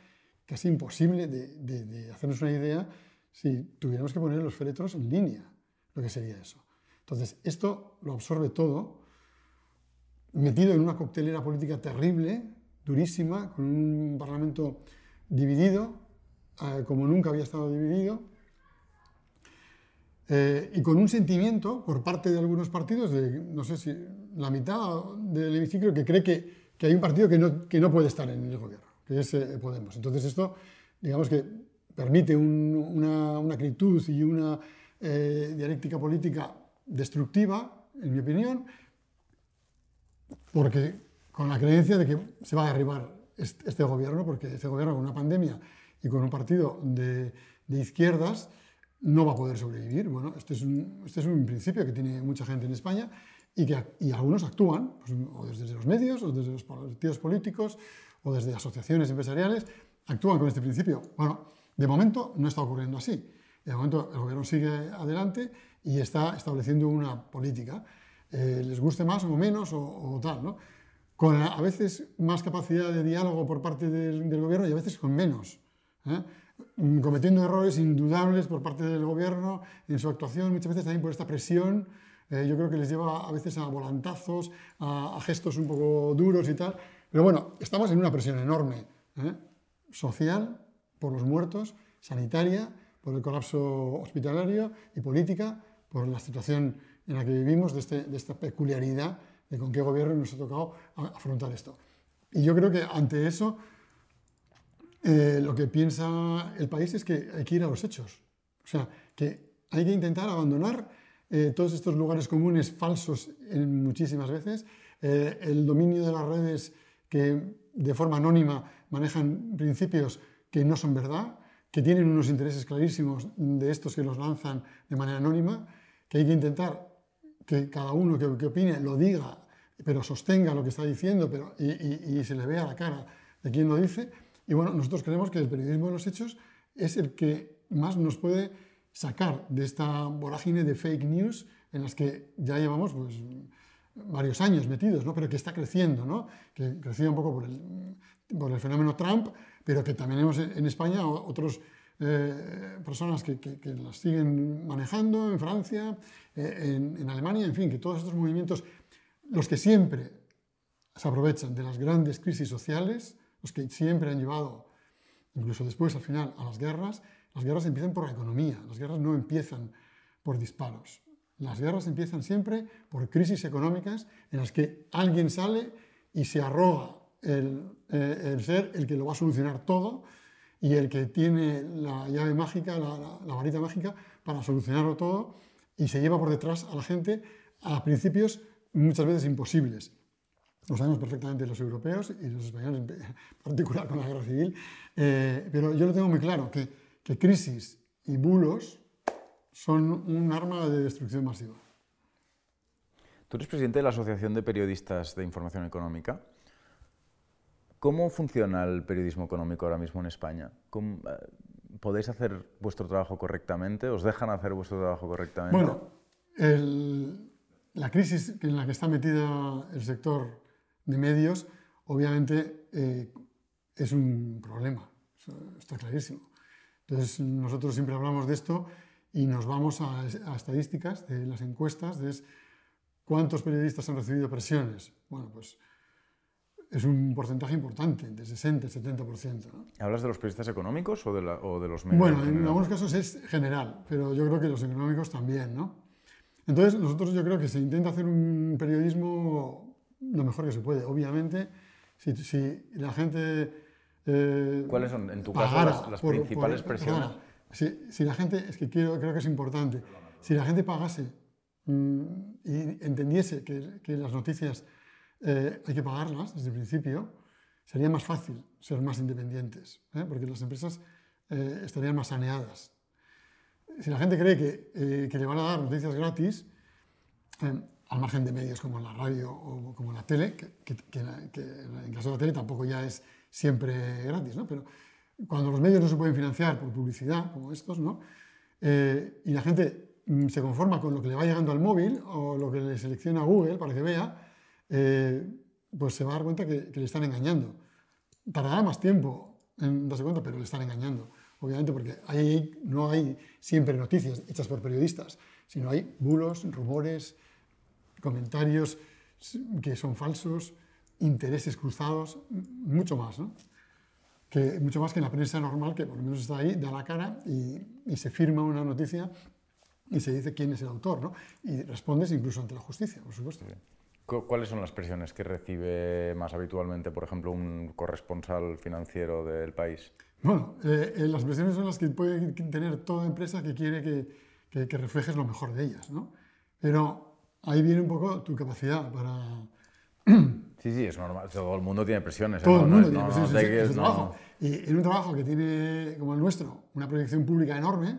casi imposible de, hacernos una idea si tuviéramos que poner los féretros en línea, lo que sería eso. Entonces, esto lo absorbe todo, metido en una coctelera política terrible, durísima, con un parlamento dividido, eh, como nunca había estado dividido, eh, y con un sentimiento por parte de algunos partidos, de no sé si la mitad del hemiciclo, que cree que, que hay un partido que no, que no, puede estar en el gobierno, que es eh, Podemos. Entonces esto, digamos que permite una, una, acritud y una eh, dialéctica política destructiva, en mi opinión, porque con la creencia de que se va a derribar este, este gobierno, porque este gobierno con una pandemia y con un partido de, de izquierdas, no va a poder sobrevivir. Bueno, este es un, este es un principio que tiene mucha gente en España y que y algunos actúan, pues, o desde los medios, o desde los partidos políticos, o desde asociaciones empresariales, actúan con este principio. Bueno, de momento no está ocurriendo así. De momento el gobierno sigue adelante y está estableciendo una política, eh, les guste más o menos o, tal, ¿no? con a veces más capacidad de diálogo por parte del, del gobierno y a veces con menos. ¿eh? Mm, cometiendo errores indudables por parte del gobierno en su actuación, muchas veces también por esta presión. Eh, yo creo que les lleva a veces a volantazos, a, gestos un poco duros y tal. Pero bueno, estamos en una presión enorme, ¿eh? social, por los muertos, sanitaria, por el colapso hospitalario y política, por la situación en la que vivimos, de, este, de esta peculiaridad de con qué gobierno nos ha tocado afrontar esto. Y yo creo que ante eso eh, lo que piensa el país es que hay que ir a los hechos. O sea, que hay que intentar abandonar eh, todos estos lugares comunes falsos en muchísimas veces, eh, el dominio de las redes que de forma anónima manejan principios que no son verdad, que tienen unos intereses clarísimos de estos que los lanzan de manera anónima, que hay que intentar que cada uno que, opine lo diga, pero sostenga lo que está diciendo pero, y, se le vea la cara de quien lo dice, y bueno, nosotros creemos que el periodismo de los hechos es el que más nos puede sacar de esta vorágine de fake news en las que ya llevamos pues, varios años metidos, ¿no? pero que está creciendo, ¿no? que crecía un poco por el, por el fenómeno Trump, pero que también tenemos en España otras eh, personas que, las siguen manejando, en Francia, eh, en Alemania, en fin, que todos estos movimientos, los que siempre se aprovechan de las grandes crisis sociales, los que siempre han llevado, incluso después al final, a las guerras, las guerras empiezan por la economía, las guerras no empiezan por disparos. Las guerras empiezan siempre por crisis económicas en las que alguien sale y se arroga el, eh, ser el que lo va a solucionar todo y el que tiene la llave mágica, la, la varita mágica para solucionarlo todo y se lleva por detrás a la gente a principios muchas veces imposibles. Lo sabemos perfectamente los europeos y los españoles en particular con la guerra civil, eh, pero yo lo tengo muy claro, que, que crisis y bulos son un arma de destrucción masiva. Tú eres presidente de la Asociación de Periodistas de Información Económica. ¿Cómo funciona el periodismo económico ahora mismo en España? Eh, ¿Podéis hacer vuestro trabajo correctamente? ¿Os dejan hacer vuestro trabajo correctamente? Bueno, la crisis en la que está metida el sector de medios, obviamente eh, es un problema, está clarísimo. Entonces nosotros siempre hablamos de esto y nos vamos a, a estadísticas de las encuestas, de cuántos periodistas han recibido presiones. Bueno, pues es un porcentaje importante, de 60, 70%. ¿no? ¿Hablas de los periodistas económicos o de, la, o de los medios? Bueno, en, algunos casos es general, pero yo creo que los económicos también, ¿no? Entonces, nosotros yo creo que se intenta hacer un periodismo lo mejor que se puede. Obviamente, si, si la gente... Eh, ¿Cuáles son, en tu caso, las, principales presiones? si, si, la gente, es que quiero, creo que es importante, si la gente pagase mm, y entendiese que, que las noticias eh, hay que pagarlas desde el principio, sería más fácil ser más independientes, ¿eh? porque las empresas eh, estarían más saneadas. Si la gente cree que, que le van a dar noticias gratis, al margen de medios como la radio o como la tele, que, que, que, en caso de la tele tampoco ya es siempre gratis, ¿no? pero cuando los medios no se pueden financiar por publicidad, como estos, ¿no? y la gente mm, se conforma con lo que le va llegando al móvil o lo que le selecciona Google para que vea, eh, pues se va a dar cuenta que, le están engañando. Tardará más tiempo en darse cuenta, pero le están engañando. Obviamente porque ahí no hay siempre noticias hechas por periodistas, sino hay bulos, rumores, comentarios que son falsos, intereses cruzados, mucho más, ¿no? Que, mucho más que en la prensa normal, que por lo menos está ahí, da la cara y, y se firma una noticia y se dice quién es el autor, ¿no? Y respondes incluso ante la justicia, por supuesto. ¿Cuáles son las presiones que recibe más habitualmente, por ejemplo, un corresponsal financiero del país? Bueno, eh, eh, las presiones son las que puede tener toda empresa que quiere que, que, reflejes lo mejor de ellas, ¿no? Pero ahí viene un poco tu capacidad para... Sí, sí, es normal. Todo el mundo tiene presiones. ¿eh? Todo el mundo tiene presiones. Y en un trabajo que tiene, como el nuestro, una proyección pública enorme,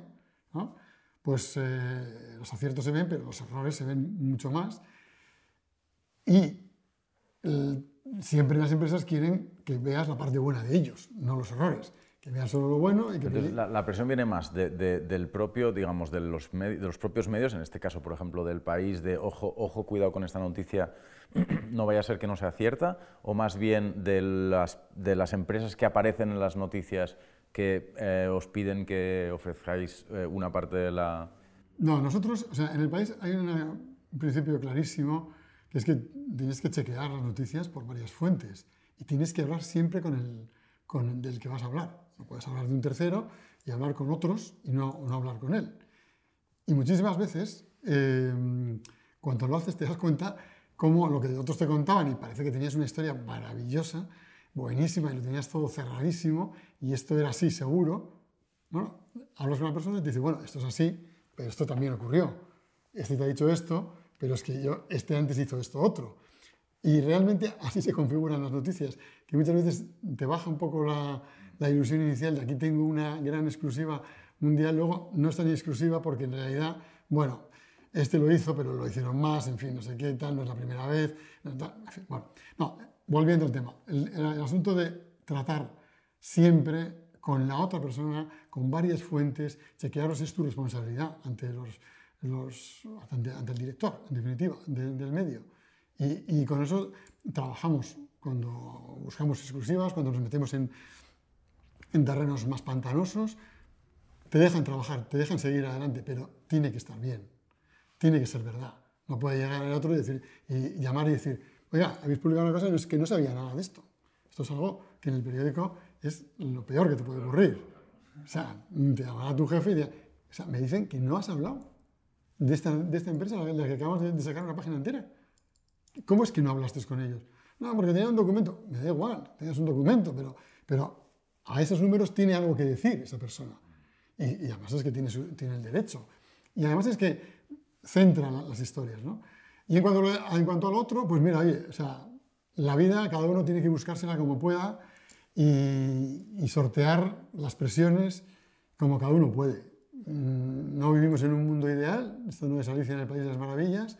¿no? pues los aciertos se ven, pero los errores se ven mucho más. Y siempre las empresas quieren que veas la parte buena de ellos, no los errores. Que veas solo lo bueno y que... la, presión viene más del propio, digamos, de los, de los propios medios, en este caso, por ejemplo, del país, de ojo, ojo, cuidado con esta noticia, no vaya a ser que no sea cierta, o más bien de las, de las empresas que aparecen en las noticias que eh, os piden que ofrezcáis eh, una parte de la... No, nosotros, o sea, en el país hay un principio clarísimo es que tienes que chequear las noticias por varias fuentes y tienes que hablar siempre con el con del que vas a hablar. No puedes hablar de un tercero y hablar con otros y no, no hablar con él. Y muchísimas veces, eh, cuando lo haces, te das cuenta cómo lo que otros te contaban y parece que tenías una historia maravillosa, buenísima y lo tenías todo cerradísimo y esto era así seguro. Bueno, hablas con una persona y te dice, bueno, esto es así, pero esto también ocurrió. Este te ha dicho esto, pero es que yo, este antes hizo esto otro. Y realmente así se configuran las noticias, que muchas veces te baja un poco la, la ilusión inicial de aquí tengo una gran exclusiva mundial, luego no es tan exclusiva porque en realidad, bueno, este lo hizo, pero lo hicieron más, en fin, no sé qué, tal, no es la primera vez. bueno, no, volviendo al tema, el, el, asunto de tratar siempre con la otra persona, con varias fuentes, chequearos es tu responsabilidad ante los, los, ante, el director, en definitiva, del medio. Y, y, con eso trabajamos cuando buscamos exclusivas, cuando nos metemos en, en terrenos más pantanosos. Te dejan trabajar, te dejan seguir adelante, pero tiene que estar bien, tiene que ser verdad. No puede llegar el otro y, decir, y llamar y decir, oiga, habéis publicado una cosa, es que no sabía nada de esto. Esto es algo que en el periódico es lo peor que te puede ocurrir. O sea, te llamará tu jefe y dirá, o sea, me dicen que no has hablado de esta, de esta empresa, la que acabamos de, sacar una página entera. ¿Cómo es que no hablaste con ellos? No, porque tenía un documento. Me da igual, tenías un documento, pero, pero a esos números tiene algo que decir esa persona. Y, además es que tiene, tiene el derecho. Y además es que centra las historias, ¿no? Y en cuanto, en cuanto al otro, pues mira, oye, o sea, la vida cada uno tiene que buscársela como pueda y, y sortear las presiones como cada uno puede. Mm, no vivimos en un mundo ideal, esto no es Alicia en el País de las Maravillas,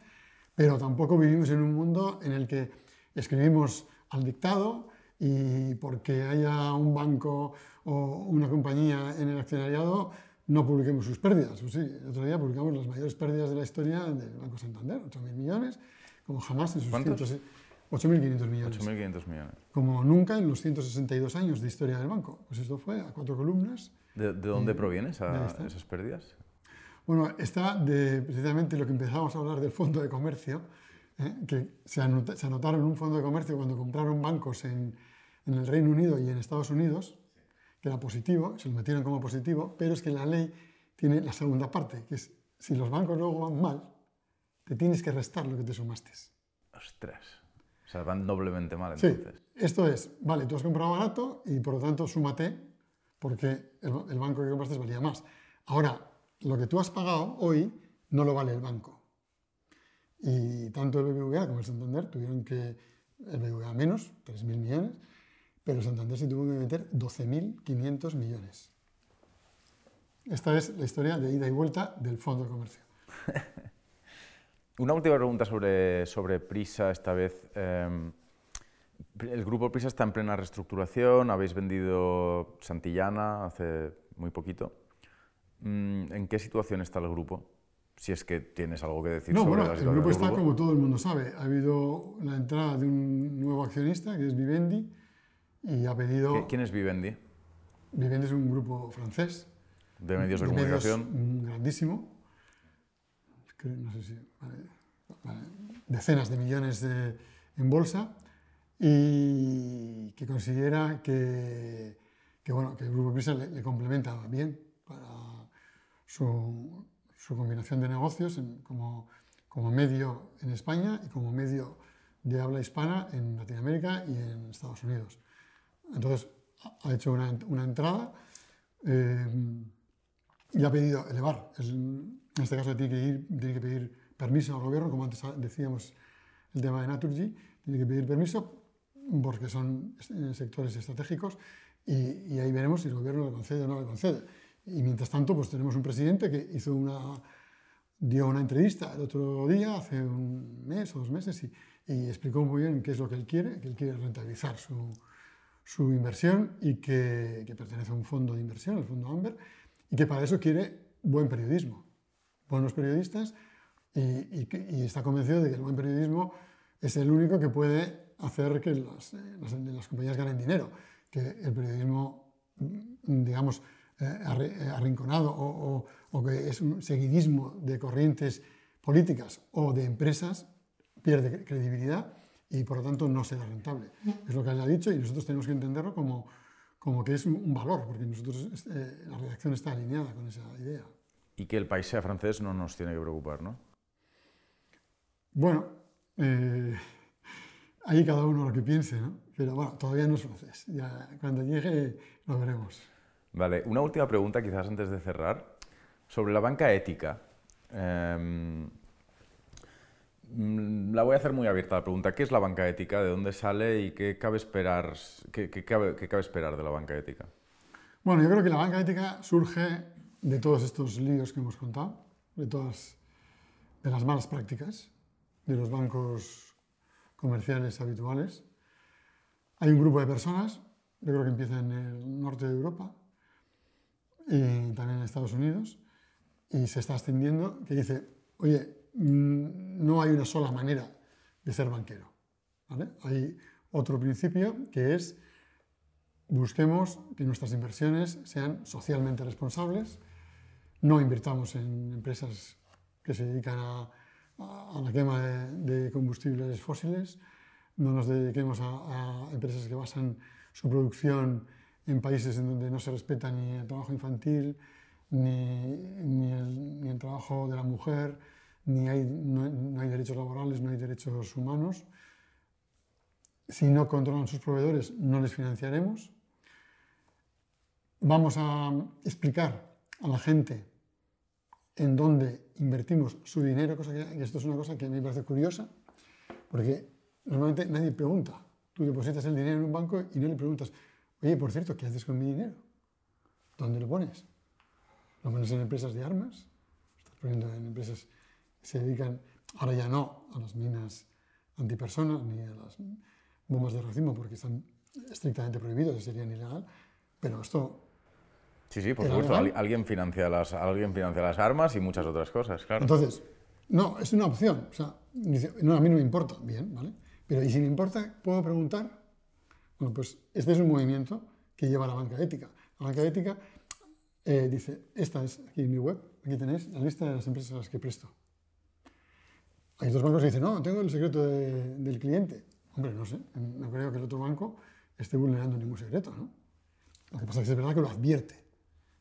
pero tampoco vivimos en un mundo en el que escribimos al dictado y porque haya un banco o una compañía en el accionariado no publiquemos sus pérdidas. Pues sí, el otro día publicamos las mayores pérdidas de la historia del Banco Santander, 8.000 millones, como jamás en sus 8.500 millones. 8.500 millones. Como nunca en los 162 años de historia del banco. Pues esto fue a cuatro columnas ¿De, dónde provienen esas pérdidas? Bueno, está de precisamente lo que empezábamos a hablar del fondo de comercio, ¿eh? que se, se, anotaron en un fondo de comercio cuando compraron bancos en, en, el Reino Unido y en Estados Unidos, que era positivo, se lo metieron como positivo, pero es que la ley tiene la segunda parte, que es si los bancos luego van mal, te tienes que restar lo que te sumaste. Ostras. O sea, van doblemente mal entonces. Sí. Esto es, vale, tú has comprado barato y por lo tanto súmate porque el, el banco que compraste valía más. Ahora, lo que tú has pagado hoy no lo vale el banco. Y tanto el BBVA como el Santander tuvieron que, el BBVA menos, 3.000 millones, pero el Santander se tuvo que meter 12.500 millones. Esta es la historia de ida y vuelta del fondo de comercio. Una última pregunta sobre, sobre Prisa, esta vez. Em, el grupo Prisa está en plena reestructuración, habéis vendido Santillana hace muy poquito. Mm, ¿En qué situación está el grupo? Si es que tienes algo que decir sobre la situación El grupo está como todo el mundo sabe. Ha habido la entrada de un nuevo accionista, que es Vivendi, y ha pedido... ¿Quién es Vivendi? Vivendi es un grupo francés. ¿De medios de, comunicación? Medios grandísimo. No sé si... decenas de millones en bolsa y que considera que, que, bueno, que el Grupo Prisa le, le complementa bien para su, combinación de negocios como, medio en España y como medio de habla hispana en Latinoamérica y en Estados Unidos. Entonces, ha hecho una, entrada eh, y ha pedido elevar. en este caso tiene que, pedir permiso al gobierno, como antes decíamos el tema de Naturgy, tiene que pedir permiso porque son sectores estratégicos y, y ahí veremos si el gobierno le concede o no le concede. Y mientras tanto, pues tenemos un presidente que hizo una, dio una entrevista el otro día, hace un mes o dos meses, y, y explicó muy bien qué es lo que él quiere, que él quiere rentabilizar su, su inversión y que, que, pertenece a un fondo de inversión, el fondo Amber, y que para eso quiere buen periodismo, buenos periodistas, y, y, y está convencido de que el buen periodismo es el único que puede hacer que las, las, las compañías ganen dinero, que el periodismo, digamos, eh, eh, arrinconado o, que es un seguidismo de corrientes políticas o de empresas, pierde credibilidad y por lo tanto no será rentable. Es lo que él ha dicho y nosotros tenemos que entenderlo como, como que es un, valor, porque nosotros, eh, la redacción está alineada con esa idea. Y que el país sea francés no nos tiene que preocupar, ¿no? Bueno, ahí cada uno lo que piense, ¿no? Pero bueno, todavía no es francés. Ya, cuando llegue lo veremos. Vale, una última pregunta quizás antes de cerrar. Sobre la banca ética. Em, la voy a hacer muy abierta la pregunta. ¿Qué es la banca ética? ¿De dónde sale y qué cabe esperar, qué, cabe, qué cabe esperar de la banca ética? Bueno, yo creo que la banca ética surge de todos estos líos que hemos contado, de todas de las malas prácticas de los bancos comerciales habituales. Hay un grupo de personas, yo creo que empieza en el norte de Europa, y también en Estados Unidos, y se está extendiendo, que dice, oye, mm, no hay una sola manera de ser banquero. Hay otro principio que es busquemos que nuestras inversiones sean socialmente responsables, no invirtamos en empresas que se dedican a, la quema de, combustibles fósiles, no nos dediquemos a empresas que basan su producción en países en donde no se respeta ni el trabajo infantil, ni, ni, el, ni el, trabajo de la mujer, ni hay, no, no, hay derechos laborales, no hay derechos humanos. Si no controlan sus proveedores, no les financiaremos. Vamos a explicar a la gente en dónde invertimos su dinero, cosa que, esto es una cosa que me parece curiosa, porque normalmente nadie pregunta. Tú depositas el dinero en un banco y no le preguntas, Oye, por cierto, ¿qué haces con mi dinero? ¿Dónde lo pones? ¿Lo pones en empresas de armas? ¿Estás poniendo en empresas que se dedican, ahora ya no, a las minas antipersonas ni a las bombas de racimo porque están estrictamente prohibidos, serían ilegal, pero esto... Sí, sí, por supuesto, alguien financia, las, alguien financia las armas y muchas otras cosas, claro. Entonces, no, es una opción, o sea, no, a mí no me importa, bien, ¿vale? Pero y si me importa, puedo preguntar bueno, pues este es un movimiento que lleva la banca ética. La banca ética eh, dice, esta es aquí en mi web, aquí tenéis la lista de las empresas a las que presto. Hay dos bancos que dicen, no, tengo el secreto del cliente. Hombre, no sé, no creo que el otro banco esté vulnerando ningún secreto, ¿no? Lo que pasa es que es verdad que lo advierte.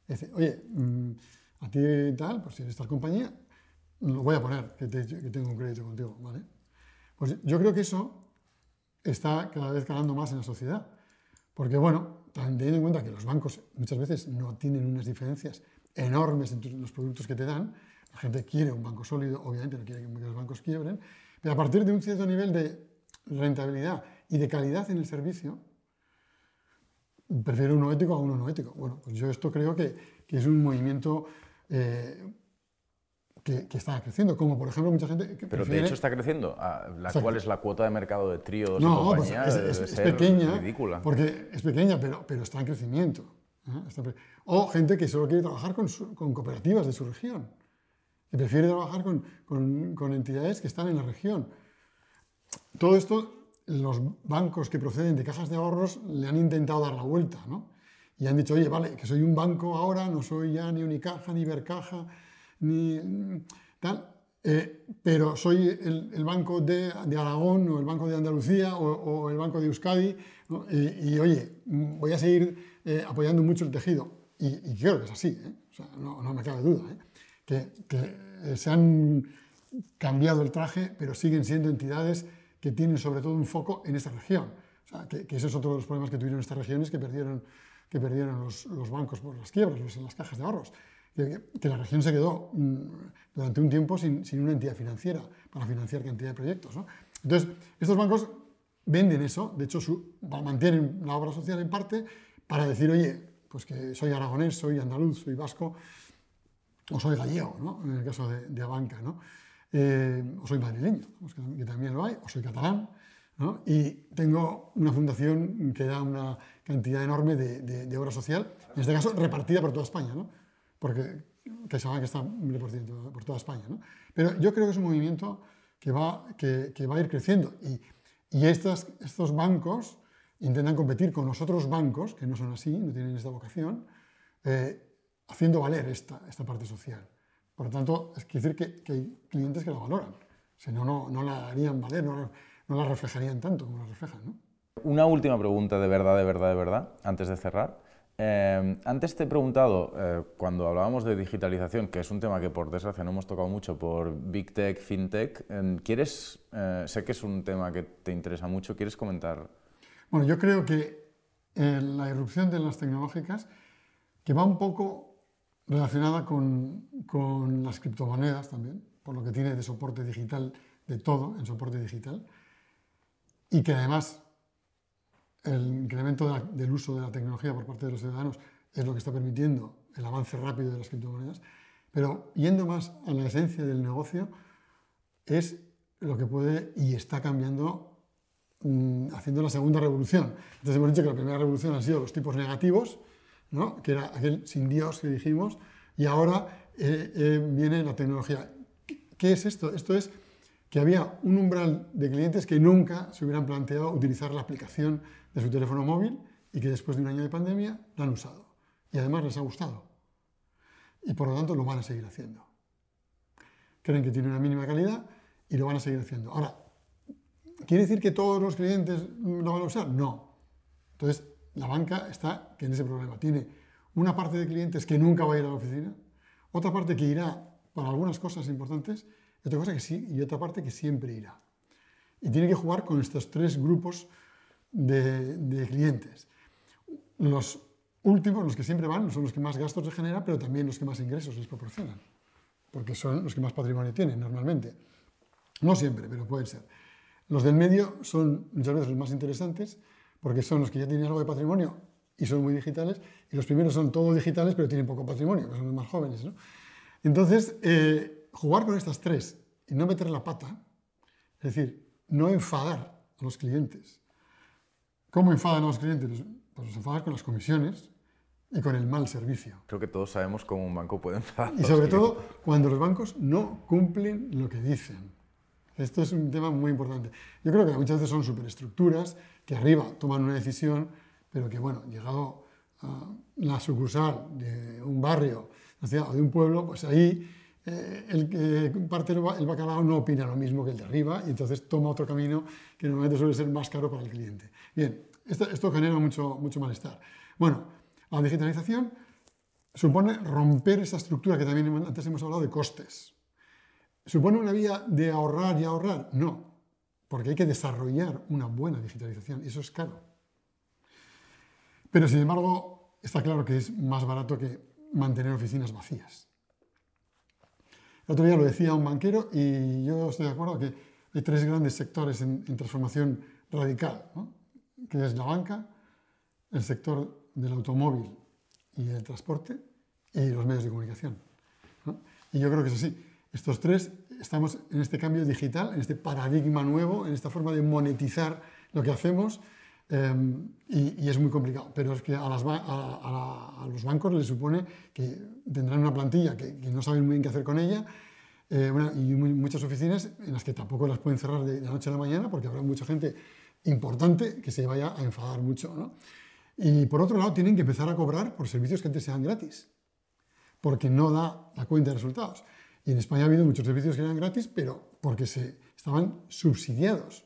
Dice, oye, mm, a ti tal, pues si eres tal compañía, lo voy a poner, que, tengo un crédito contigo, ¿vale? Pues yo creo que eso está cada vez calando más en la sociedad. Porque, bueno, teniendo en cuenta que los bancos muchas veces no tienen unas diferencias enormes entre los productos que te dan, la gente quiere un banco sólido, obviamente no quiere que los bancos quiebren, pero a partir de un cierto nivel de rentabilidad y de calidad en el servicio, prefiero uno ético a uno no ético. Bueno, pues yo esto creo que, que es un movimiento eh, que, está creciendo, como por ejemplo mucha gente... Pero de hecho está creciendo. La, ¿Cuál es la cuota de mercado de tríos no, y pues es, pequeña, porque es pequeña, pero, pero está en crecimiento. ¿eh? o gente que solo quiere trabajar con, con, cooperativas de su región, que prefiere trabajar con, con, con entidades que están en la región. Todo esto, los bancos que proceden de cajas de ahorros le han intentado dar la vuelta, ¿no? Y han dicho, oye, vale, que soy un banco ahora, no soy ya ni Unicaja, ni Bercaja, eh, pero soy el, banco de, Aragón o el banco de Andalucía o, el banco de Euskadi y, oye, voy a seguir eh, apoyando mucho el tejido. Y, creo que es así, ¿eh? no, me cabe duda, que, se han cambiado el traje, pero siguen siendo entidades que tienen sobre todo un foco en esta región. O sea, que, que, ese es otro de los problemas que tuvieron estas regiones que perdieron, que perdieron los, los bancos por las quiebras, los, las cajas de ahorros. Que, la región se quedó mm, durante un tiempo sin, sin, una entidad financiera para financiar cantidad de proyectos. ¿no? Entonces, estos bancos venden eso, de hecho su, mantienen la obra social en parte para decir, oye, pues que soy aragonés, soy andaluz, soy vasco o soy gallego, ¿no? en el caso de, de Abanca. ¿no? Eh, o soy madrileño, que también lo hay, o soy catalán, y tengo una fundación que da una cantidad enorme de, de, obra social, en este caso repartida por toda España, ¿no? Porque CaixaBank está por, por toda España. ¿no? Pero yo creo que es un movimiento que va, que, que va a ir creciendo y, y estas, estos bancos intentan competir con los otros bancos, que no son así, no tienen esta vocación, eh, haciendo valer esta, esta parte social. Por lo tanto, es decir que, que, hay clientes que la valoran. Si no, no, la harían valer, no, no, la reflejarían tanto como la reflejan. ¿no? Una última pregunta de verdad, de verdad, de verdad, antes de cerrar. Eh, antes te he preguntado, eh, cuando hablábamos de digitalización, que es un tema que por desgracia no hemos tocado mucho por Big Tech, FinTech, eh, ¿quieres, sé que es un tema que te interesa mucho, ¿quieres comentar? Bueno, yo creo que la irrupción de las tecnológicas, que va un poco relacionada con, con, las criptomonedas también, por lo que tiene de soporte digital, de todo en soporte digital, y que además el incremento del uso de la tecnología por parte de los ciudadanos es lo que está permitiendo el avance rápido de las criptomonedas, pero yendo más a la esencia del negocio, es lo que puede y está cambiando, mm, haciendo la segunda revolución. Entonces hemos dicho que la primera revolución han sido los tipos negativos, que era aquel sin Dios que dijimos, y ahora eh, eh, viene la tecnología. ¿Qué es esto? Esto es que había un umbral de clientes que nunca se hubieran planteado utilizar la aplicación de su teléfono móvil y que después de un año de pandemia la han usado. Y además les ha gustado. Y por lo tanto lo van a seguir haciendo. Creen que tiene una mínima calidad y lo van a seguir haciendo. Ahora, ¿quiere decir que todos los clientes lo van a usar? No. Entonces, la banca está en ese problema. Tiene una parte de clientes que nunca va a ir a la oficina, otra parte que irá para algunas cosas importantes y otra, cosa que sí, y otra parte que siempre irá. Y tiene que jugar con estos tres grupos de, de clientes. Los últimos, los que siempre van, son los que más gastos generan, pero también los que más ingresos les proporcionan, porque son los que más patrimonio tienen normalmente. No siempre, pero pueden ser. Los del medio son muchas veces los más interesantes, porque son los que ya tienen algo de patrimonio y son muy digitales, y los primeros son todos digitales, pero tienen poco patrimonio, que son los más jóvenes. ¿no? Entonces, eh, jugar con estas tres y no meter la pata, es decir, no enfadar a los clientes. ¿Cómo enfadan a los clientes? Pues, pues los enfadan con las comisiones y con el mal servicio. Creo que todos sabemos cómo un banco puede enfadar. Y sobre todo cuando los bancos no cumplen lo que dicen. Esto es un tema muy importante. Yo creo que muchas veces son superestructuras que arriba toman una decisión, pero que, bueno, llegado la sucursal de un barrio o de un pueblo, pues ahí eh, el que parte el bacalao no opina lo mismo que el de arriba y entonces toma otro camino que normalmente suele ser más caro para el cliente. Bien, esto, esto genera mucho, mucho malestar. Bueno, la digitalización supone romper esa estructura que también antes hemos hablado de costes. ¿Supone una vía de ahorrar y ahorrar? No, porque hay que desarrollar una buena digitalización y eso es caro. Pero sin embargo, está claro que es más barato que mantener oficinas vacías. El otro día lo decía un banquero y yo estoy de acuerdo que hay tres grandes sectores en, transformación radical, que es la banca, el sector del automóvil y el transporte y los medios de comunicación. Y yo creo que es así. Estos tres estamos en este cambio digital, en este paradigma nuevo, en esta forma de monetizar lo que hacemos em, y, es muy complicado. Pero es que a, los bancos les supone que tendrán una plantilla que, no saben muy bien qué hacer con ella eh, y muchas oficinas en las que tampoco las pueden cerrar de, la noche a la mañana porque habrá mucha gente importante que se vaya a enfadar mucho. ¿no? Y por otro lado, tienen que empezar a cobrar por servicios que antes eran gratis, porque no da la cuenta de resultados. Y en España ha habido muchos servicios que eran gratis, pero porque se estaban subsidiados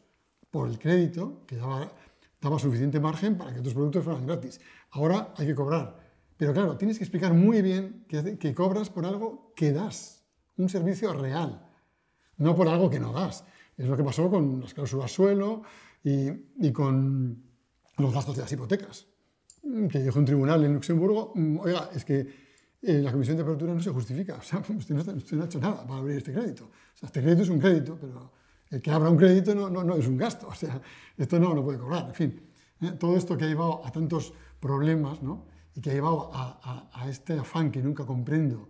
por el crédito, que daba, daba suficiente margen para que otros productos fueran gratis. Ahora hay que cobrar. Pero claro, tienes que explicar muy bien que, que cobras por algo que das, un servicio real, no por algo que no das. Es lo que pasó con las cláusulas suelo y, y con los gastos de las hipotecas que dijo un tribunal en Luxemburgo, mm, oiga, es que eh, la comisión de apertura no se justifica, o sea, usted no, ha hecho nada para abrir este crédito. O sea, este crédito es un crédito, pero el que abra un crédito no, no, no es un gasto, o sea, esto no lo puede cobrar, en fin. ¿eh? todo esto que ha llevado a tantos problemas, ¿no? Y que ha llevado a, a, este afán que nunca comprendo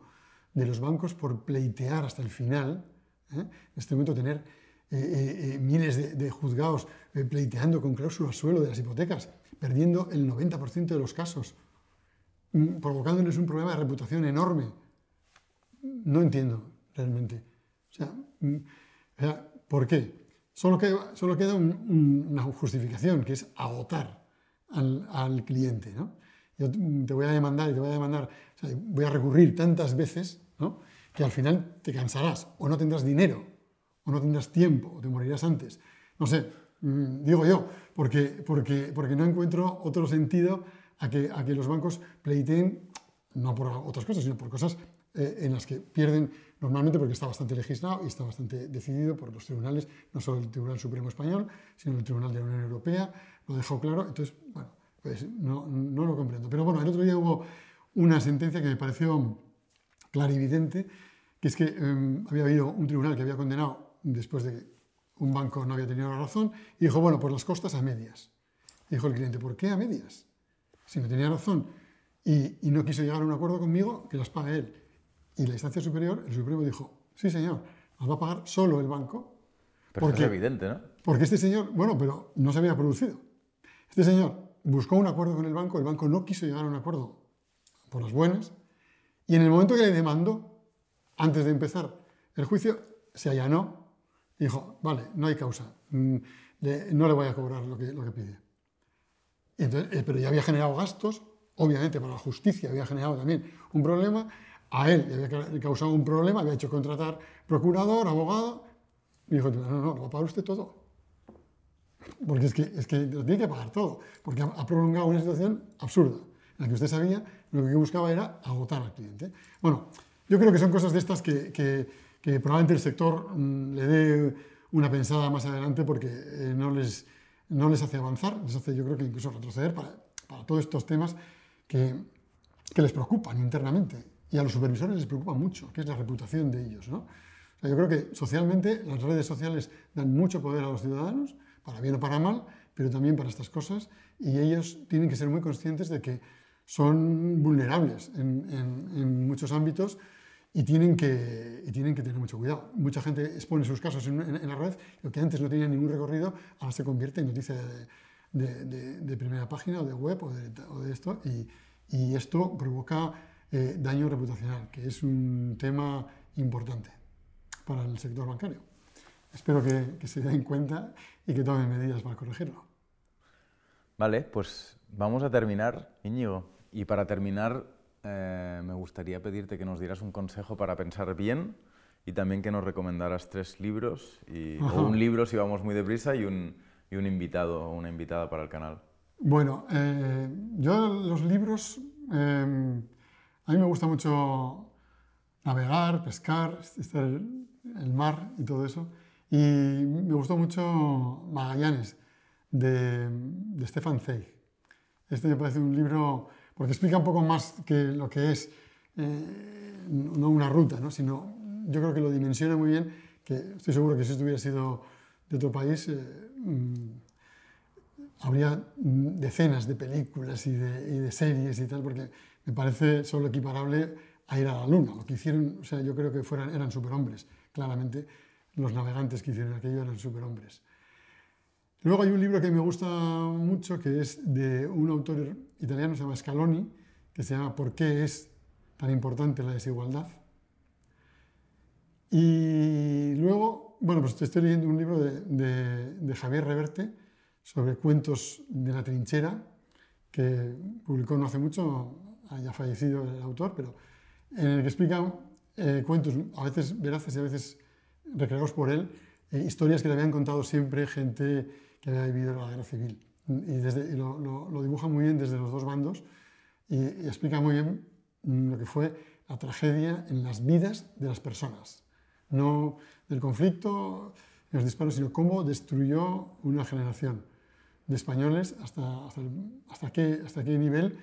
de los bancos por pleitear hasta el final, ¿eh? en este momento tener miles de, de juzgados pleiteando con cláusula suelo de las hipotecas, perdiendo el 90% de los casos, mm, provocándoles un problema de reputación enorme. No entiendo realmente. O sea, mm, ¿por qué? Solo queda, solo queda una justificación, que es agotar al, cliente. ¿no? Yo te voy a demandar y te voy a demandar, voy a recurrir tantas veces ¿no? que al final te cansarás, o no tendrás dinero, o no tendrás tiempo, o te morirás antes. No sé, Mm, digo yo, porque, porque, porque no encuentro otro sentido a que, a que los bancos pleiteen, no por otras cosas, sino por cosas eh, en las que pierden normalmente porque está bastante legislado y está bastante decidido por los tribunales, no solo el Tribunal Supremo Español, sino el Tribunal de la Unión Europea, lo dejó claro, entonces, bueno, pues no, no lo comprendo. Pero bueno, el otro día hubo una sentencia que me pareció clarividente, que es que em, había habido un tribunal que había condenado después de un banco no había tenido la razón y dijo, bueno, pues las costas a medias. dijo el cliente, ¿por qué a medias? Si no tenía razón y, no quiso llegar a un acuerdo conmigo, que las pague él. Y la instancia superior, el Supremo dijo, sí señor, las va a pagar solo el banco. Pero porque, es evidente, ¿no? Porque este señor, bueno, pero no se había producido. Este señor buscó un acuerdo con el banco, el banco no quiso llegar a un acuerdo por las buenas, y en el momento que le demandó, antes de empezar el juicio, se allanó dijo, vale, no hay causa, mm, no le voy a cobrar lo que, lo que pide. Eh, pero ya había generado gastos, obviamente para la justicia había generado también un problema, a él le había causado un problema, había hecho contratar procurador, abogado, y dijo, no, no, lo va a pagar usted todo. Porque es que, es que lo tiene que pagar todo, porque ha, prolongado una situación absurda, en la que usted sabía lo que buscaba era agotar al cliente. Bueno, yo creo que son cosas de estas que que probablemente el sector mm, le dé una pensada más adelante porque eh, no, les, no les hace avanzar, les hace yo creo que incluso retroceder para, para todos estos temas que, que, les preocupan internamente y a los supervisores les preocupa mucho, que es la reputación de ellos. ¿no? yo creo que socialmente las redes sociales dan mucho poder a los ciudadanos, para bien o para mal, pero también para estas cosas y ellos tienen que ser muy conscientes de que son vulnerables en, en, en muchos ámbitos y tienen, que, y tienen que tener mucho cuidado. Mucha gente expone sus casos en, en, la red, lo que antes no tenía ningún recorrido, ahora se convierte en noticia de, de, de, primera página o de web o de, o esto, y, y, esto provoca eh, daño reputacional, que es un tema importante para el sector bancario. Espero que, que se den cuenta y que tomen medidas para corregirlo. Vale, pues vamos a terminar, Íñigo. y para terminar, eh, me gustaría pedirte que nos dieras un consejo para pensar bien y también que nos recomendaras tres libros, y, o un libro si vamos muy deprisa y un, y un invitado o una invitada para el canal. Bueno, eh, yo los libros, eh, a mí me gusta mucho navegar, pescar, estar en el mar y todo eso. Y me gustó mucho Magallanes, de, Stefan Zweig. Este me parece un libro, porque explica un poco más que lo que es, eh, no una ruta, ¿no? sino yo creo que lo dimensiona muy bien, que estoy seguro que si esto hubiera sido de otro país, eh, mm, habría decenas de películas y de, y de, series y tal, porque me parece solo equiparable a ir a la luna. Lo que hicieron, o sea, yo creo que fueran, eran superhombres, claramente los navegantes que hicieron aquello eran superhombres. Luego hay un libro que me gusta mucho, que es de un autor italiano, se llama Scaloni, que se llama ¿Por qué es tan importante la desigualdad? Y luego, bueno, pues estoy leyendo un libro de, de, Javier Reverte sobre cuentos de la trinchera, que publicó no hace mucho, haya fallecido el autor, pero en el que explica eh, cuentos, a veces veraces y a veces recreados por él, eh, historias que le habían contado siempre gente que había vivido la guerra civil. Y, desde, y lo, lo, lo, dibuja muy bien desde los dos bandos y, y, explica muy bien lo que fue la tragedia en las vidas de las personas. No del conflicto, los disparos, sino cómo destruyó una generación de españoles hasta, hasta, hasta, qué, hasta qué nivel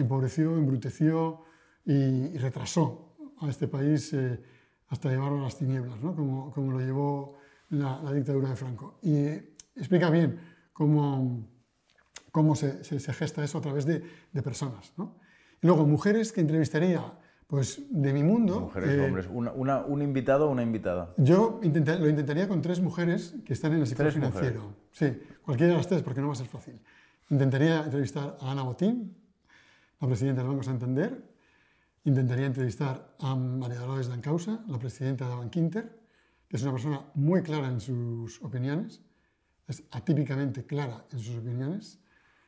empobreció, embruteció y, y retrasó a este país eh, hasta llevarlo a las tinieblas, ¿no? como, como, lo llevó la, la, dictadura de Franco. Y explica bien cómo, cómo se, se, se gesta eso a través de, de personas. ¿no? Y luego, mujeres que entrevistaría, pues de mi mundo. Mujeres, eh, hombres. Una, una, ¿Un invitado o una invitada? Yo lo intentaría con tres mujeres que están en el sector financiero. Mujeres. Sí, cualquiera de las tres, porque no va a ser fácil. Intentaría entrevistar a Ana Botín, la presidenta del Banco Santander, Intentaría entrevistar a María Dolores Dancausa, la presidenta de Bankinter, que es una persona muy clara en sus opiniones, es atípicamente clara en sus opiniones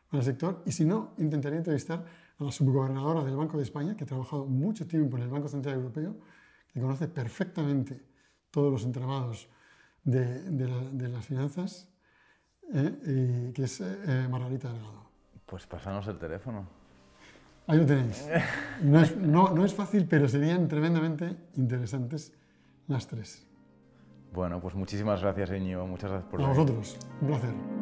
con el sector, y si no, intentaría entrevistar a la subgobernadora del Banco de España, que ha trabajado mucho tiempo en el Banco Central Europeo, que conoce perfectamente todos los entramados de, de, la, de las finanzas, eh, y que es eh, Margarita Delgado. Pues pásanos el teléfono. Ahí lo tenéis. No es, no, no es, fácil, pero serían tremendamente interesantes las tres. Bueno, pues muchísimas gracias, Íñigo. Muchas gracias por A vosotros. Un placer.